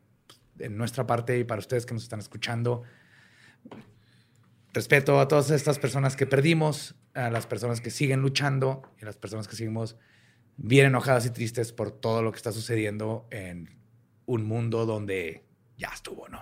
en nuestra parte y para ustedes que nos están escuchando. Respeto a todas estas personas que perdimos, a las personas que siguen luchando y a las personas que seguimos bien enojadas y tristes por todo lo que está sucediendo en un mundo donde ya estuvo, ¿no?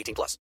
18 plus.